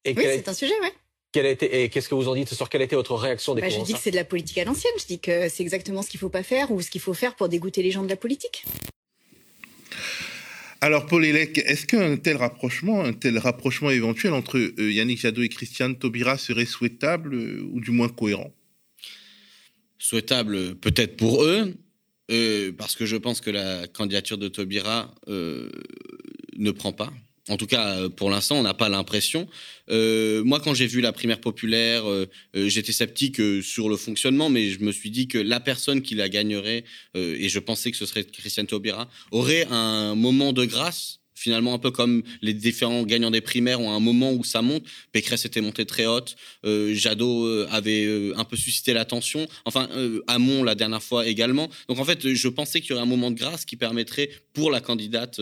Et oui, c'est un sujet, oui et qu'est-ce que vous en dites? Ce soir Quelle a été votre réaction des bah, Je dis que c'est de la politique à l'ancienne. Je dis que c'est exactement ce qu'il ne faut pas faire ou ce qu'il faut faire pour dégoûter les gens de la politique. Alors, Paul Elec, est-ce qu'un tel rapprochement, un tel rapprochement éventuel entre euh, Yannick Jadot et Christiane Taubira serait souhaitable euh, ou du moins cohérent? Souhaitable peut-être pour eux, euh, parce que je pense que la candidature de Taubira ne prend pas. En tout cas, euh, pour l'instant, on n'a pas l'impression. Euh, moi, quand j'ai vu la primaire populaire, euh, j'étais sceptique sur le fonctionnement, mais je me suis dit que la personne qui la gagnerait, et je pensais que ce serait Christiane Taubira, aurait un moment de grâce finalement un peu comme les différents gagnants des primaires ont un moment où ça monte. Pécresse était montée très haute, euh, Jadot euh, avait euh, un peu suscité l'attention, enfin Hamon la dernière fois également. Donc en fait, je pensais qu'il y aurait un moment de grâce qui permettrait pour la candidate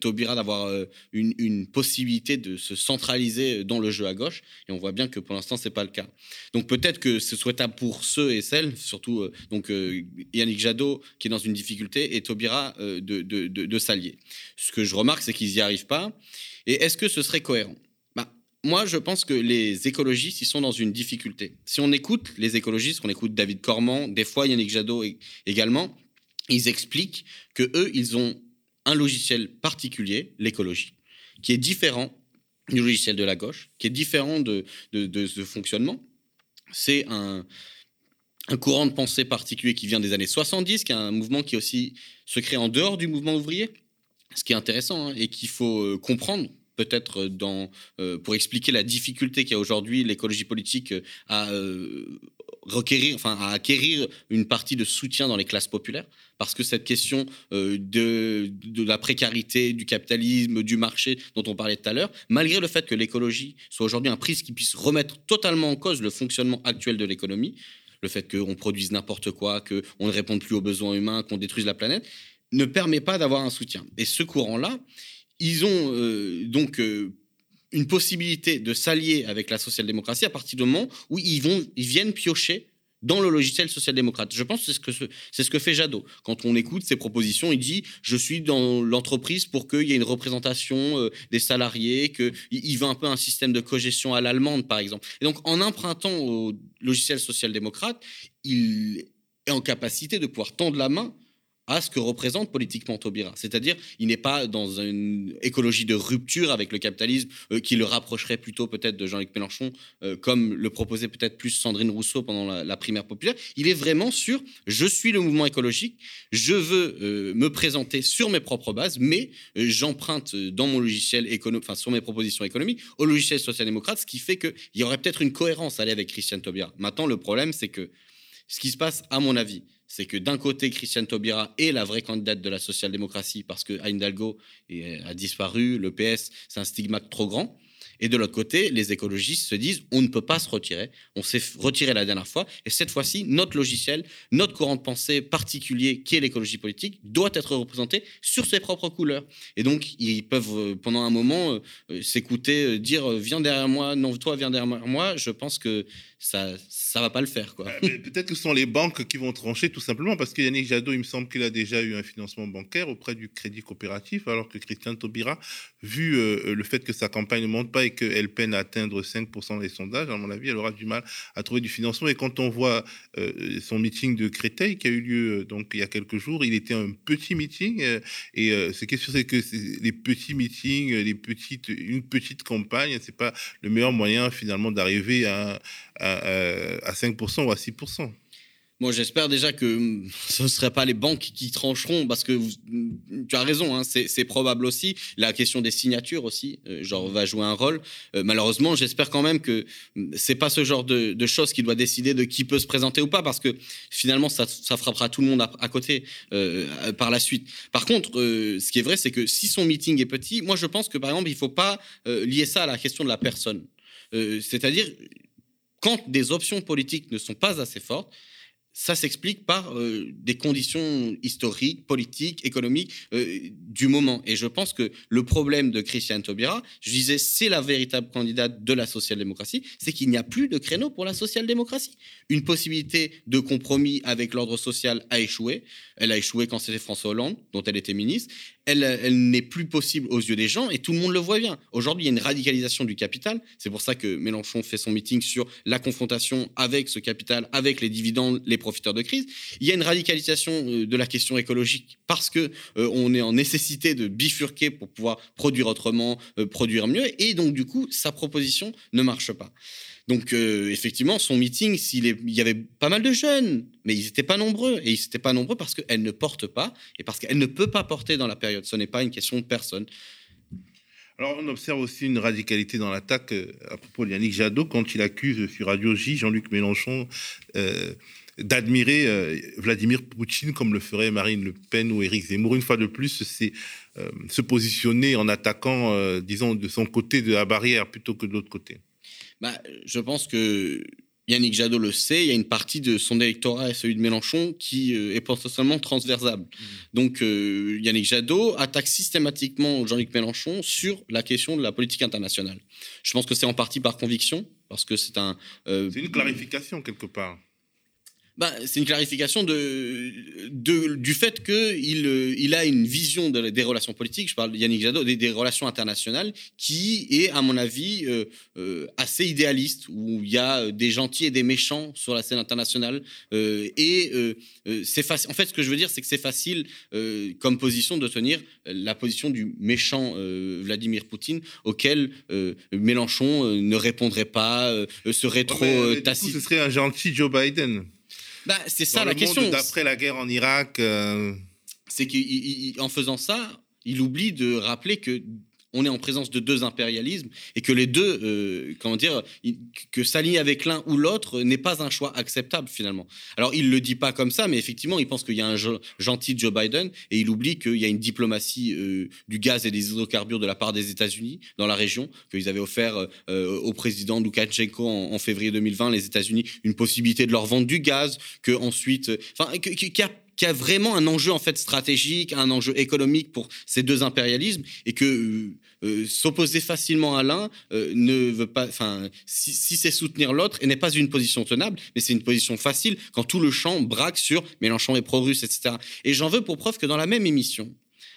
Taubira d'avoir une, possibilité de se centraliser dans le jeu à gauche. Et on voit bien que pour l'instant c'est pas le cas. Donc peut-être que ce souhaitable pour ceux et celles, surtout donc Yannick Jadot qui est dans une difficulté et Taubira de, de, de, de s'allier. Ce que je remarque, c'est qu'ils n'y arrivent pas. Et est-ce que ce serait cohérent? Bah, Moi, je pense que les écologistes, ils sont dans une difficulté. Si on écoute les écologistes, on écoute David Cormand, des fois Yannick Jadot également, ils expliquent que eux, ils ont un logiciel particulier, l'écologie, qui est différent du logiciel de la gauche, qui est différent de, de, ce fonctionnement. C'est un, un courant de pensée particulier qui vient des années 70, qui est un mouvement qui aussi se crée en dehors du mouvement ouvrier, ce qui est intéressant hein, et qu'il faut euh, comprendre peut-être dans euh, pour expliquer la difficulté qu'il y a aujourd'hui l'écologie politique euh, à acquérir une partie de soutien dans les classes populaires, parce que cette question de, de la précarité, du capitalisme, du marché dont on parlait tout à l'heure, malgré le fait que l'écologie soit aujourd'hui un prix qui puisse remettre totalement en cause le fonctionnement actuel de l'économie, le fait qu'on produise n'importe quoi, qu'on ne réponde plus aux besoins humains, qu'on détruise la planète, ne permet pas d'avoir un soutien. Et ce courant-là, ils ont euh, donc euh, une possibilité de s'allier avec la social-démocratie à partir du moment où ils, vont, ils viennent piocher dans le logiciel social-démocrate. Je pense que c'est ce que c'est ce que fait Jadot. Quand on écoute ses propositions, il dit je suis dans l'entreprise pour qu'il y ait une représentation euh, des salariés, que il veut un peu un système de cogestion à l'allemande par exemple. Et donc en empruntant au logiciel social-démocrate, il est en capacité de pouvoir tendre la main à ce que représente politiquement Taubira. C'est-à-dire, il n'est pas dans une écologie de rupture avec le capitalisme euh, qui le rapprocherait plutôt peut-être de Jean-Luc Mélenchon, euh, comme le proposait peut-être plus Sandrine Rousseau pendant la, primaire populaire. Il est vraiment sur je suis le mouvement écologique, je veux euh, me présenter sur mes propres bases, mais j'emprunte dans mon logiciel économique, enfin sur mes propositions économiques, au logiciel social-démocrate, ce qui fait qu'il y aurait peut-être une cohérence à aller avec Christiane Taubira. Maintenant, le problème, c'est que ce qui se passe, à mon avis, c'est que d'un côté, Christiane Taubira est la vraie candidate de la social-démocratie parce que Hidalgo a disparu, le PS, c'est un stigmate trop grand. Et de l'autre côté, les écologistes se disent on ne peut pas se retirer. On s'est retiré la dernière fois. Et cette fois-ci, notre logiciel, notre courant de pensée particulier, qui est l'écologie politique, doit être représenté sur ses propres couleurs. Et donc, ils peuvent, euh, pendant un moment, euh, euh, s'écouter, dire viens derrière moi, non, toi, viens derrière moi. Je pense que ça ça va pas le faire. quoi. Peut-être que ce sont les banques qui vont trancher tout simplement parce que Yannick Jadot, il me semble qu'il a déjà eu un financement bancaire auprès du Crédit Coopératif, alors que Christian Taubira, vu le fait que sa campagne ne monte pas qu'elle peine à atteindre 5% des sondages, à mon avis, elle aura du mal à trouver du financement. Et quand on voit euh, son meeting de Créteil qui a eu lieu euh, donc il y a quelques jours, il était un petit meeting. Euh, et ce qui est sûr, c'est que les petits meetings, les petites, une petite campagne, c'est pas le meilleur moyen finalement d'arriver à, à 5% ou à 6%. Moi, j'espère déjà que ce ne seraient pas les banques qui trancheront, parce que tu as raison, hein, c'est probable aussi. La question des signatures aussi, euh, genre, va jouer un rôle. Euh, malheureusement, j'espère quand même que c'est pas ce genre de, choses qui doit décider de qui peut se présenter ou pas, parce que finalement, ça, frappera tout le monde à, côté euh, par la suite. Par contre, ce qui est vrai, c'est que si son meeting est petit, moi, je pense que par exemple, il faut pas lier ça à la question de la personne. C'est-à-dire, quand des options politiques ne sont pas assez fortes, ça s'explique par euh, des conditions historiques, politiques, économiques euh, du moment. Et je pense que le problème de Christiane Taubira, je disais, c'est la véritable candidate de la social-démocratie, c'est qu'il n'y a plus de créneau pour la social-démocratie. Une possibilité de compromis avec l'ordre social a échoué. Elle a échoué quand c'était François Hollande, dont elle était ministre. Elle, n'est plus possible aux yeux des gens et tout le monde le voit bien. Aujourd'hui, il y a une radicalisation du capital. C'est pour ça que Mélenchon fait son meeting sur la confrontation avec ce capital, avec les dividendes, les profiteurs de crise. Il y a une radicalisation euh, de la question écologique parce que euh, on est en nécessité de bifurquer pour pouvoir produire autrement, euh, produire mieux. Et donc, du coup, sa proposition ne marche pas. Donc, euh, effectivement, son meeting, s'il il y avait pas mal de jeunes, mais ils n'étaient pas nombreux. Et ils n'étaient pas nombreux parce qu'elle ne porte pas et parce qu'elle ne peut pas porter dans la période. Ce n'est pas une question de personne. Alors, on observe aussi une radicalité dans l'attaque euh, à propos de Yannick Jadot quand il accuse sur Radio J Jean-Luc Mélenchon euh, d'admirer Vladimir Poutine comme le ferait Marine Le Pen ou Éric Zemmour. Une fois de plus, c'est se positionner en attaquant, disons, de son côté de la barrière plutôt que de l'autre côté. Bah, je pense que Yannick Jadot le sait, il y a une partie de son électorat et celui de Mélenchon qui euh, est potentiellement transversable. Mmh. Donc euh, Yannick Jadot attaque systématiquement Jean-Luc Mélenchon sur la question de la politique internationale. Je pense que c'est en partie par conviction, parce que c'est un... euh, C'est une clarification quelque part. Bah, c'est une clarification de, de- du fait qu'il euh, il a une vision de- des relations politiques, je parle de Yannick Jadot, des, des relations internationales, qui est, à mon avis, euh, euh, assez idéaliste, où il y a des gentils et des méchants sur la scène internationale. euh, et c'est facile. En fait, ce que je veux dire, c'est que c'est facile, comme position, de tenir la position du méchant Vladimir Poutine, auquel Mélenchon ne répondrait pas, serait trop Ouais, mais du coup, tacite. ce serait un gentil Joe Biden. Bah, c'est ça Dans la le question. D'après la guerre en Irak. euh, c'est qu'en faisant ça, il oublie de rappeler que on est en présence de deux impérialismes et que les deux, euh, comment dire, que s'aligner avec l'un ou l'autre n'est pas un choix acceptable finalement. Alors il le dit pas comme ça, mais effectivement il pense qu'il y a un gentil Joe Biden et il oublie qu'il y a une diplomatie euh, du gaz et des hydrocarbures de la part des États-Unis dans la région, qu'ils avaient offert euh, au président Loukachenko en, février 2020, les États-Unis, une possibilité de leur vendre du gaz, que ensuite, enfin, qu'il a qu'il y a vraiment un enjeu en fait stratégique, un enjeu économique pour ces deux impérialismes et que euh, s'opposer facilement à l'un euh, ne veut pas, enfin, si, si c'est soutenir l'autre et n'est pas une position tenable, mais c'est une position facile quand tout le champ braque sur Mélenchon est pro-russe, etc. Et j'en veux pour preuve que dans la même émission,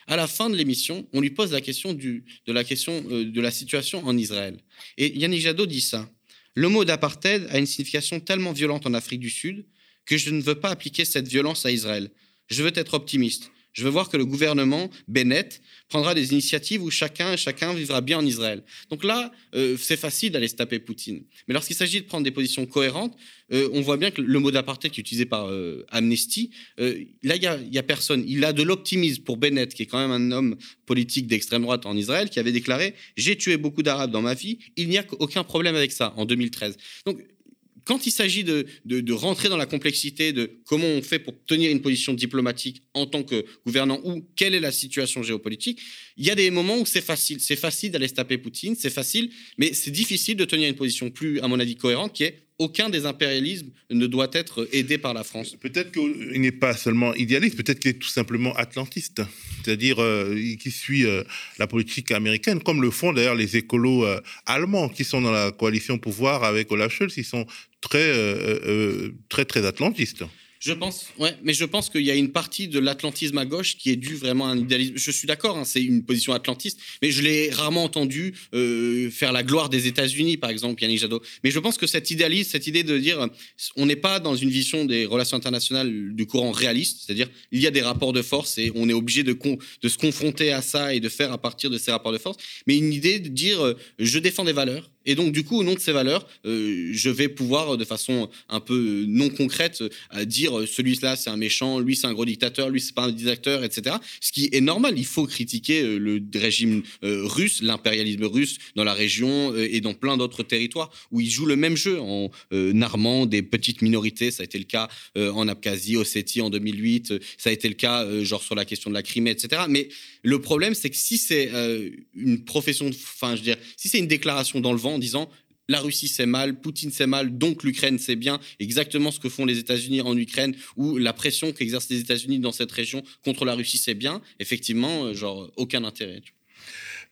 à la fin de l'émission, on lui pose la question du, de la question euh, de la situation en Israël. Et Yannick Jadot dit ça. Le mot d'apartheid a une signification tellement violente en Afrique du Sud que je ne veux pas appliquer cette violence à Israël. Je veux être optimiste. Je veux voir que le gouvernement Bennett prendra des initiatives où chacun et chacun vivra bien en Israël. Donc là, euh, c'est facile d'aller se taper Poutine. Mais lorsqu'il s'agit de prendre des positions cohérentes, euh, on voit bien que le mot d'apartheid qui est utilisé par euh, Amnesty, là, il n'y a, a personne. Il a de l'optimisme pour Bennett, qui est quand même un homme politique d'extrême droite en Israël, qui avait déclaré « J'ai tué beaucoup d'Arabes dans ma vie, il n'y a aucun problème avec ça » en 2013. Donc, quand il s'agit de, de, rentrer dans la complexité de comment on fait pour tenir une position diplomatique en tant que gouvernant ou quelle est la situation géopolitique, il y a des moments où c'est facile. C'est facile d'aller se taper Poutine, c'est facile, mais c'est difficile de tenir une position plus, à mon avis, cohérente qui est aucun des impérialismes ne doit être aidé par la France. Peut-être qu'il n'est pas seulement idéaliste, peut-être qu'il est tout simplement atlantiste, c'est-à-dire euh, qui suit euh, la politique américaine, comme le font d'ailleurs les écolos euh, allemands qui sont dans la coalition pouvoir avec Olaf Scholz, ils sont très, euh, euh, très, très atlantistes. Je pense, ouais, mais je pense qu'il y a une partie de l'atlantisme à gauche qui est due vraiment à un idéalisme. Je suis d'accord, hein, c'est une position atlantiste, mais je l'ai rarement entendu euh, faire la gloire des États-Unis, par exemple, Yannick Jadot. Mais je pense que cet idéalisme, cette idée de dire, on n'est pas dans une vision des relations internationales du courant réaliste, c'est-à-dire il y a des rapports de force et on est obligé de se confronter à ça et de faire à partir de ces rapports de force, mais une idée de dire, euh, je défends des valeurs. Et donc, du coup, au nom de ces valeurs, euh, je vais pouvoir, euh, de façon un peu euh, non concrète, dire celui-là, c'est un méchant, lui, c'est un gros dictateur, lui, c'est pas un dictateur, etc. Ce qui est normal. Il faut critiquer le régime russe, l'impérialisme russe dans la région et dans plein d'autres territoires où ils jouent le même jeu en armant des petites minorités. Ça a été le cas en Abkhazie, Ossétie en 2008. euh, ça a été le cas, genre, sur la question de la Crimée, etc. Mais le problème, c'est que si c'est une profession, enfin, je veux dire, si c'est une déclaration dans le vent en disant la Russie c'est mal, Poutine c'est mal, donc l'Ukraine c'est bien, exactement ce que font les États-Unis en Ukraine, ou la pression qu'exercent les États-Unis dans cette région contre la Russie c'est bien, effectivement, euh, genre aucun intérêt.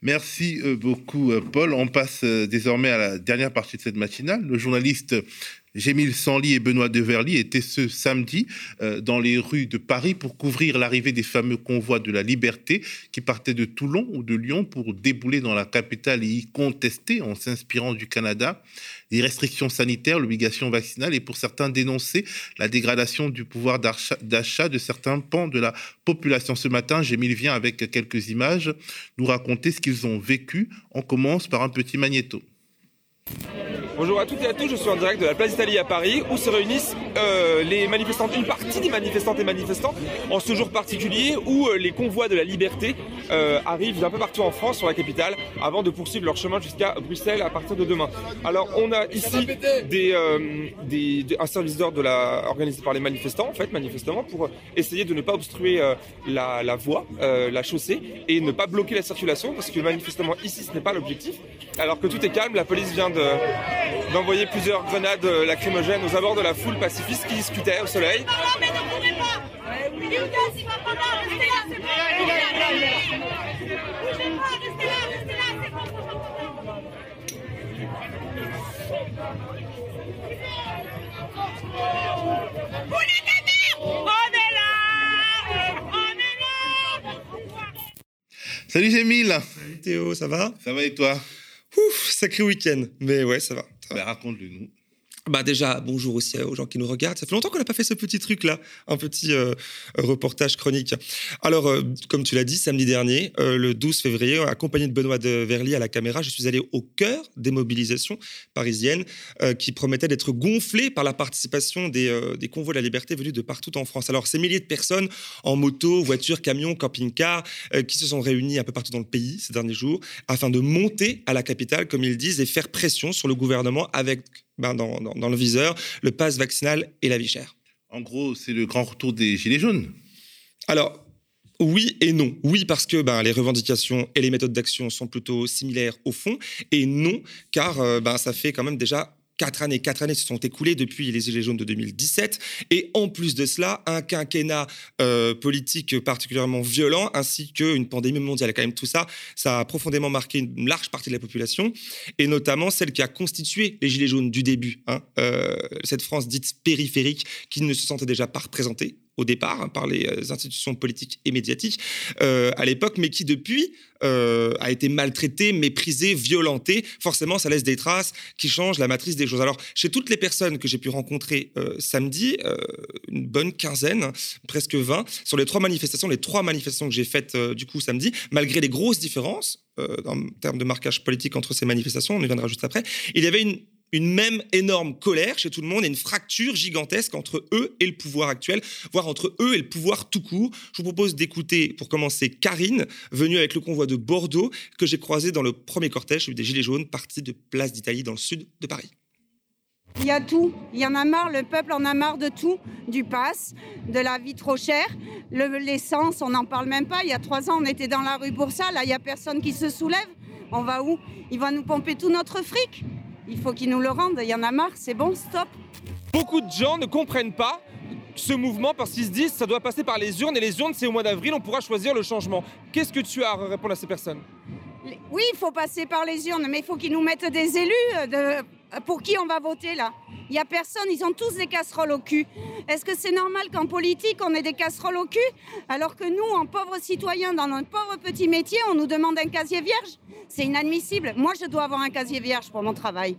Merci euh, beaucoup, euh, Paul. On passe désormais à la dernière partie de cette matinale. Le journaliste Gémile Sanly et Benoît Deverly étaient ce samedi euh, dans les rues de Paris pour couvrir l'arrivée des fameux convois de la liberté qui partaient de Toulon ou de Lyon pour débouler dans la capitale et y contester en s'inspirant du Canada les restrictions sanitaires, l'obligation vaccinale et pour certains dénoncer la dégradation du pouvoir d'achat de certains pans de la population. Ce matin, Gémile vient avec quelques images nous raconter ce qu'ils ont vécu. On commence par un petit magnéto. Bonjour à toutes et à tous, je suis en direct de la place d'Italie à Paris où se réunissent euh, les manifestants, une partie des manifestantes et manifestants en ce jour particulier où euh, les convois de la liberté euh, arrivent d'un peu partout en France, sur la capitale, avant de poursuivre leur chemin jusqu'à Bruxelles à partir de demain. Alors on a ici des, des, un service d'ordre de la, organisé par les manifestants, en fait, manifestement, pour essayer de ne pas obstruer la, la, voie, la chaussée et ne pas bloquer la circulation parce que manifestement ici ce n'est pas l'objectif. Alors que tout est calme, la police vient de d'envoyer plusieurs grenades lacrymogènes aux abords de la foule pacifiste qui discutait au soleil. Salut Gémile Salut Théo, ça va? Ça va et toi? Ouf, sacré week-end. Mais ouais, ça va. Ben, raconte-le nous. Bah déjà, bonjour aussi aux gens qui nous regardent. Ça fait longtemps qu'on n'a pas fait ce petit truc-là, un petit euh, reportage chronique. Alors, euh, comme tu l'as dit, samedi dernier, euh, le 12 février, accompagné de Benoît de Verly à la caméra, je suis allé au cœur des mobilisations parisiennes qui promettaient d'être gonflées par la participation des, des, convois de la liberté venus de partout en France. Alors, ces milliers de personnes en moto, voitures, camions, camping-cars, qui se sont réunis un peu partout dans le pays ces derniers jours afin de monter à la capitale, comme ils disent, et faire pression sur le gouvernement avec ben, dans, dans, le viseur, le pass vaccinal et la vie chère. En gros, c'est le grand retour des Gilets jaunes. Alors, oui et non. Oui, parce que ben, les revendications et les méthodes d'action sont plutôt similaires au fond. Et non, car euh, ben, ça fait quand même déjà Quatre années, quatre années se sont écoulées depuis les Gilets jaunes de 2017. Et en plus de cela, un quinquennat euh, politique particulièrement violent, ainsi qu'une pandémie mondiale. Quand même, tout ça, ça a profondément marqué une large partie de la population, et notamment celle qui a constitué les Gilets jaunes du début. Hein. Euh, cette France dite périphérique, qui ne se sentait déjà pas représentée au départ hein, par les euh, institutions politiques et médiatiques euh, à l'époque, mais qui depuis euh, a été maltraité, méprisé, violenté. Forcément, ça laisse des traces qui changent la matrice des choses. Alors, chez toutes les personnes que j'ai pu rencontrer samedi, une bonne quinzaine, presque 20, sur les trois manifestations, les trois manifestations que j'ai faites du coup samedi, malgré les grosses différences en termes de marquage politique entre ces manifestations, on y viendra juste après, il y avait une une même énorme colère chez tout le monde et une fracture gigantesque entre eux et le pouvoir actuel, voire entre eux et le pouvoir tout court. Je vous propose d'écouter, pour commencer, Karine, venue avec le convoi de Bordeaux, que j'ai croisé dans le premier cortège des Gilets jaunes, parti de Place d'Italie dans le sud de Paris. Il y a tout. Il y en a marre, le peuple en a marre de tout. Du pass, de la vie trop chère, l'essence, on n'en parle même pas. Il y a trois ans, on était dans la rue pour ça. Là, il n'y a personne qui se soulève. On va où? Ils vont nous pomper tout notre fric. Il faut qu'ils nous le rendent. Il y en a marre. C'est bon, stop. Beaucoup de gens ne comprennent pas ce mouvement parce qu'ils se disent ça doit passer par les urnes et les urnes c'est au mois d'avril, on pourra choisir le changement. Qu'est-ce que tu as à répondre à ces personnes? Oui, il faut passer par les urnes, mais il faut qu'ils nous mettent des élus euh, de... pour qui on va voter là? Il n'y a personne, ils ont tous des casseroles au cul. Est-ce que c'est normal qu'en politique, on ait des casseroles au cul? Alors que nous, en pauvres citoyens, dans notre pauvre petit métier, on nous demande un casier vierge C'est inadmissible. Moi, je dois avoir un casier vierge pour mon travail.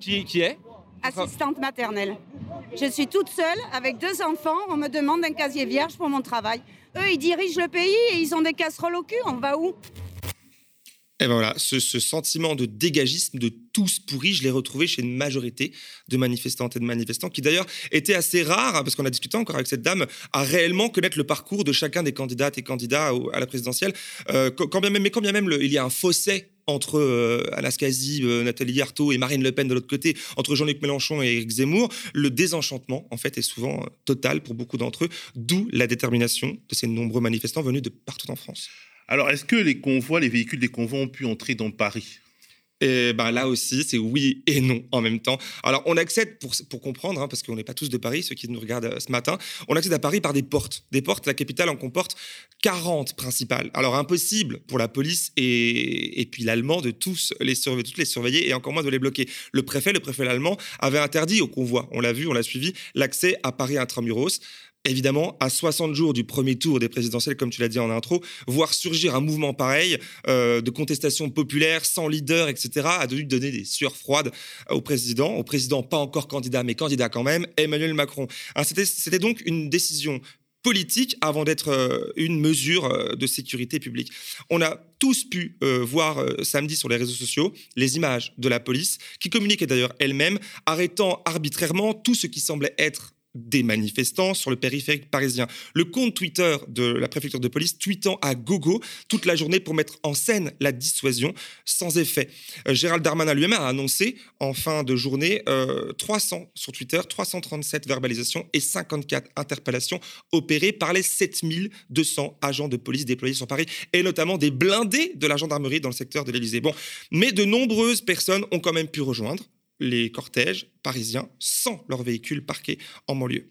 Qui, qui est? Assistante maternelle. Je suis toute seule avec deux enfants. On me demande un casier vierge pour mon travail. Eux, ils dirigent le pays et ils ont des casseroles au cul. On va où? Et ben voilà, ce, sentiment de dégagisme, de tous pourris, je l'ai retrouvé chez une majorité de manifestantes et de manifestants, qui d'ailleurs était assez rare, hein, parce qu'on a discuté encore avec cette dame, à réellement connaître le parcours de chacun des candidates et candidats à la présidentielle. Euh, quand bien même, mais quand bien même il y a un fossé entre euh, Anastasie, euh, Nathalie Arthaud et Marine Le Pen de l'autre côté, entre Jean-Luc Mélenchon et Éric Zemmour, le désenchantement, en fait, est souvent euh, total pour beaucoup d'entre eux, d'où la détermination de ces nombreux manifestants venus de partout en France. Alors, est-ce que les convois, les véhicules des convois ont pu entrer dans Paris? Et ben là aussi, c'est oui et non en même temps. Alors, on accède, pour, pour comprendre, hein, parce qu'on n'est pas tous de Paris, ceux qui nous regardent euh, ce matin, on accède à Paris par des portes. Des portes, la capitale en comporte 40 principales. Alors, impossible pour la police et, et puis l'allemand de tous les, surveiller, toutes les surveiller et encore moins de les bloquer. Le préfet, le préfet allemand, avait interdit au convoi, on l'a vu, on l'a suivi, l'accès à Paris intramuros évidemment, à 60 jours du premier tour des présidentielles, comme tu l'as dit en intro, voir surgir un mouvement pareil euh, de contestation populaire, sans leader, etc., a dû donner des sueurs froides au président, au président pas encore candidat, mais candidat quand même, Emmanuel Macron. C'était donc une décision politique avant d'être euh, une mesure euh, de sécurité publique. On a tous pu voir samedi sur les réseaux sociaux les images de la police, qui communiquait d'ailleurs elle-même, arrêtant arbitrairement tout ce qui semblait être des manifestants sur le périphérique parisien. Le compte Twitter de la préfecture de police tweetant à gogo toute la journée pour mettre en scène la dissuasion sans effet. Euh, Gérald Darmanin lui-même a annoncé en fin de journée 300 euh, sur Twitter, 337 verbalisations et 54 interpellations opérées par les 7200 agents de police déployés sur Paris et notamment des blindés de la gendarmerie dans le secteur de l'Élysée. Bon, mais de nombreuses personnes ont quand même pu rejoindre les cortèges parisiens sans leurs véhicules parqués en banlieue.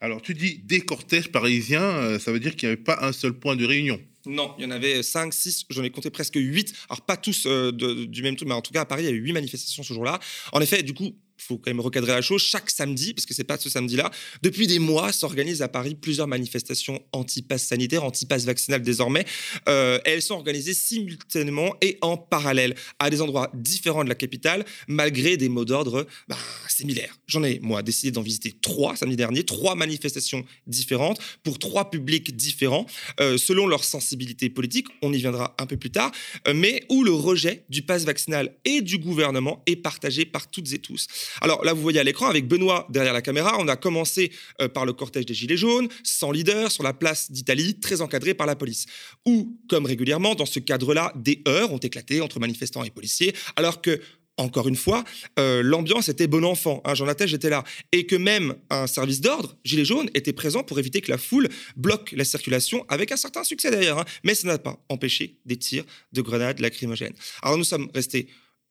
Alors tu dis des cortèges parisiens, euh, ça veut dire qu'il n'y avait pas un seul point de réunion non, il y en avait 5, 6, j'en ai compté presque 8. Alors, pas tous euh, du même truc, mais en tout cas, à Paris, il y a eu 8 manifestations ce jour-là. En effet, du coup, faut quand même recadrer la chose, chaque samedi, parce que c'est pas ce samedi-là, depuis des mois s'organisent à Paris plusieurs manifestations anti-pass sanitaire, anti-pass vaccinal désormais. Euh, elles sont organisées simultanément et en parallèle à des endroits différents de la capitale, malgré des mots d'ordre bah, similaires. J'en ai, moi, décidé d'en visiter trois samedi dernier, trois manifestations différentes pour trois publics différents, euh, selon leur sensibilité politique, on y viendra un peu plus tard, euh, mais où le rejet du pass vaccinal et du gouvernement est partagé par toutes et tous. Alors là, vous voyez à l'écran, avec Benoît derrière la caméra, on a commencé euh, par le cortège des Gilets jaunes, sans leader, sur la place d'Italie, très encadré par la police. Où, comme régulièrement, dans ce cadre-là, des heurts ont éclaté entre manifestants et policiers, alors que encore une fois, euh, l'ambiance était bon enfant. Hein, J'en atteste, j'étais là. Et que même un service d'ordre, Gilets jaunes, était présent pour éviter que la foule bloque la circulation, avec un certain succès d'ailleurs. Hein. Mais ça n'a pas empêché des tirs de grenades lacrymogènes. Alors nous sommes restés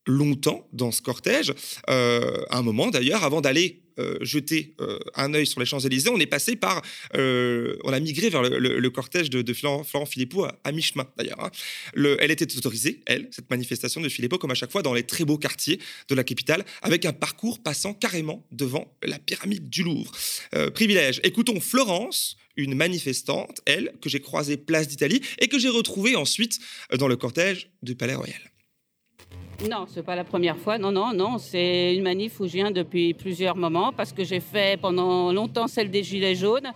longtemps dans ce cortège, euh, un moment d'ailleurs, avant d'aller euh, jeter euh, un œil sur les Champs-Élysées, on est passé par, on a migré vers le, cortège de, Florent, Philippot à, mi-chemin d'ailleurs. Hein. elle était autorisée, elle, cette manifestation de Philippot, comme à chaque fois dans les très beaux quartiers de la capitale, avec un parcours passant carrément devant la pyramide du Louvre. privilège. Écoutons Florence, une manifestante, elle, que j'ai croisée place d'Italie et que j'ai retrouvée ensuite dans le cortège du Palais Royal. Non, c'est pas la première fois. Non, non, non. C'est une manif où je viens depuis plusieurs moments parce que j'ai fait pendant longtemps celle des Gilets jaunes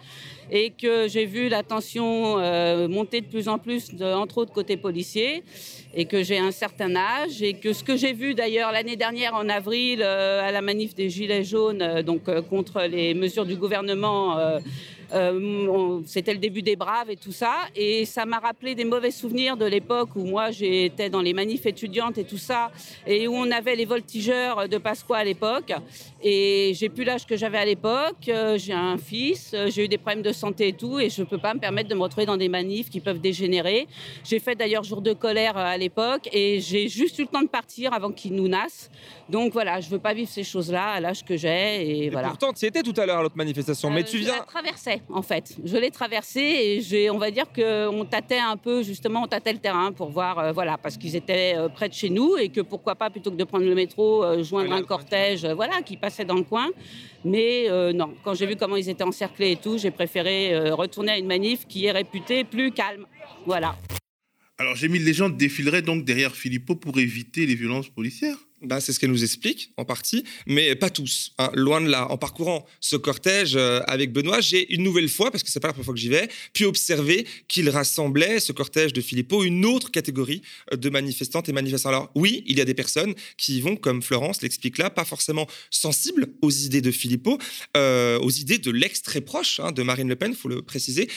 et que j'ai vu la tension euh, monter de plus en plus, entre autres côté policier, et que j'ai un certain âge, et que ce que j'ai vu d'ailleurs l'année dernière en avril euh, à la manif des Gilets jaunes, euh, donc contre les mesures du gouvernement euh, c'était le début des Braves et tout ça. Et ça m'a rappelé des mauvais souvenirs de l'époque où moi j'étais dans les manifs étudiantes et tout ça, et où on avait les voltigeurs de Pasqua à l'époque. Et j'ai plus l'âge que j'avais à l'époque. Euh, j'ai un fils, euh, j'ai eu des problèmes de santé et tout, et je ne peux pas me permettre de me retrouver dans des manifs qui peuvent dégénérer. J'ai fait d'ailleurs jour de colère à l'époque, et j'ai juste eu le temps de partir avant qu'ils nous nassent. Donc voilà, je ne veux pas vivre ces choses-là à l'âge que j'ai. Et, voilà. Pourtant, tu étais tout à l'heure à l'autre manifestation, mais tu viens. Je la traversais, en fait. Je l'ai traversée et j'ai, on va dire qu'on tâtait un peu, justement, on tâtait le terrain pour voir, voilà, parce qu'ils étaient près de chez nous et que pourquoi pas, plutôt que de prendre le métro, joindre un cortège, voilà, qui dans le coin. Mais euh, non, quand j'ai vu comment ils étaient encerclés et tout, j'ai préféré euh, retourner à une manif qui est réputée plus calme. Voilà. Alors, j'ai mis les gens défileraient donc derrière Philippot pour éviter les violences policières? Bah, c'est ce qu'elle nous explique en partie, mais pas tous. Hein. Loin de là. En parcourant ce cortège euh, avec Benoît, j'ai une nouvelle fois, parce que c'est pas la première fois que j'y vais, pu observer qu'il rassemblait ce cortège de Philippot une autre catégorie euh, de manifestantes et manifestants. Alors oui, il y a des personnes qui y vont, comme Florence l'explique là, pas forcément sensibles aux idées de Philippot, euh, aux idées de l'ex très proche hein, de Marine Le Pen, faut le préciser,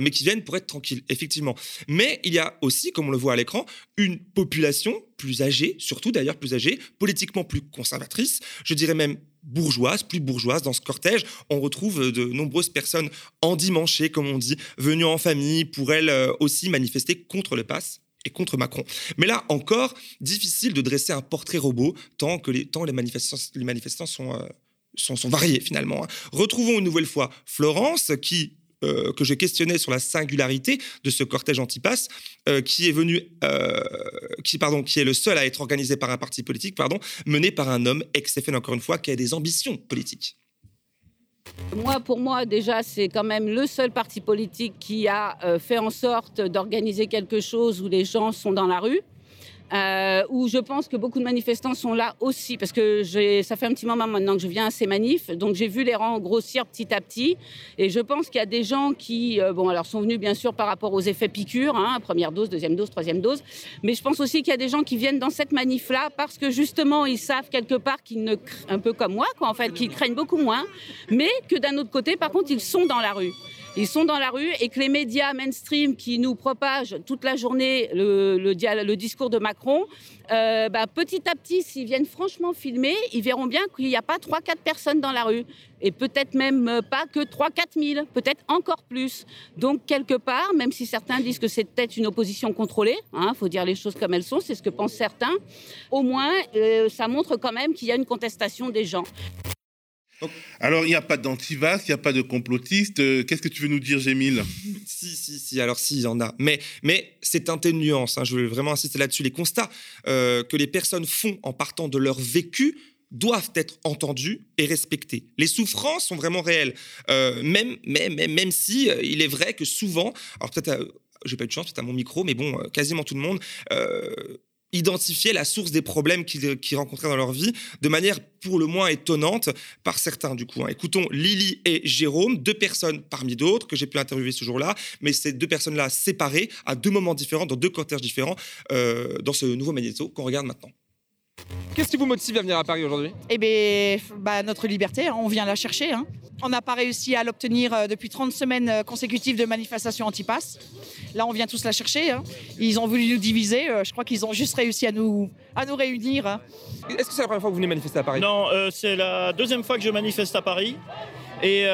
mais qui viennent pour être tranquilles, effectivement. Mais il y a aussi, comme on le voit à l'écran, une population plus âgée, surtout d'ailleurs plus âgée, politiquement plus conservatrice, je dirais même bourgeoise, plus bourgeoise. Dans ce cortège, on retrouve de nombreuses personnes endimanchées, comme on dit, venues en famille pour elles euh, aussi manifester contre le pass et contre Macron. Mais là encore, difficile de dresser un portrait robot tant que les, tant les manifestants, les manifestants sont, euh, sont, variés finalement. Hein. Retrouvons une nouvelle fois Florence qui euh, que je questionnais sur la singularité de ce cortège antipasse, euh, qui est venu, euh, qui pardon, qui est le seul à être organisé par un parti politique, pardon, mené par un homme ex-FN encore une fois, qui a des ambitions politiques. Moi, pour moi, déjà, c'est quand même le seul parti politique qui a fait en sorte d'organiser quelque chose où les gens sont dans la rue euh, où je pense que beaucoup de manifestants sont là aussi, parce que ça fait un petit moment maintenant que je viens à ces manifs, donc j'ai vu les rangs grossir petit à petit, et je pense qu'il y a des gens qui, euh, bon, alors sont venus bien sûr par rapport aux effets piqûres, hein, première dose, deuxième dose, troisième dose, mais je pense aussi qu'il y a des gens qui viennent dans cette manif-là parce que justement ils savent quelque part qu'ils ne, un peu comme moi, quoi, en fait, qu'ils craignent beaucoup moins, mais que d'un autre côté, par contre, ils sont dans la rue. Ils sont dans la rue et que les médias mainstream qui nous propagent toute la journée le, discours de Macron, euh, bah, petit à petit, s'ils viennent franchement filmer, ils verront bien qu'il n'y a pas 3-4 personnes dans la rue. Et peut-être même pas que 3-4 000, peut-être encore plus. Donc, quelque part, même si certains disent que c'est peut-être une opposition contrôlée, il hein, faut dire les choses comme elles sont, c'est ce que pensent certains, au moins, euh, ça montre quand même qu'il y a une contestation des gens. Alors, il n'y a pas d'antivax, il n'y a pas de complotiste. Euh, qu'est-ce que tu veux nous dire, Gémile? Si, si, si. Alors, si, il y en a. Mais, mais c'est un de nuance. Hein. Je veux vraiment insister là-dessus. Les constats euh, que les personnes font en partant de leur vécu doivent être entendus et respectés. Les souffrances sont vraiment réelles, euh, même, même, même, même si il est vrai que souvent, alors peut-être, j'ai pas eu de chance, peut-être à mon micro, mais bon, quasiment tout le monde identifier la source des problèmes qu'ils rencontraient dans leur vie de manière pour le moins étonnante par certains du coup. Hein. Écoutons Lily et Jérôme, deux personnes parmi d'autres que j'ai pu interviewer ce jour-là, mais ces deux personnes-là séparées à deux moments différents, dans deux cortèges différents, euh, dans ce nouveau magnéto qu'on regarde maintenant. Qu'est-ce qui vous motive à venir à Paris aujourd'hui? Eh bien, bah, notre liberté, hein, on vient la chercher. Hein. On n'a pas réussi à l'obtenir euh, depuis 30 semaines euh, consécutives de manifestations anti-pass. Là, on vient tous la chercher. Hein. Ils ont voulu nous diviser. Euh, je crois qu'ils ont juste réussi à nous, à nous réunir. Hein. Est-ce que c'est la première fois que vous venez manifester à Paris? Non, c'est la deuxième fois que je manifeste à Paris. Et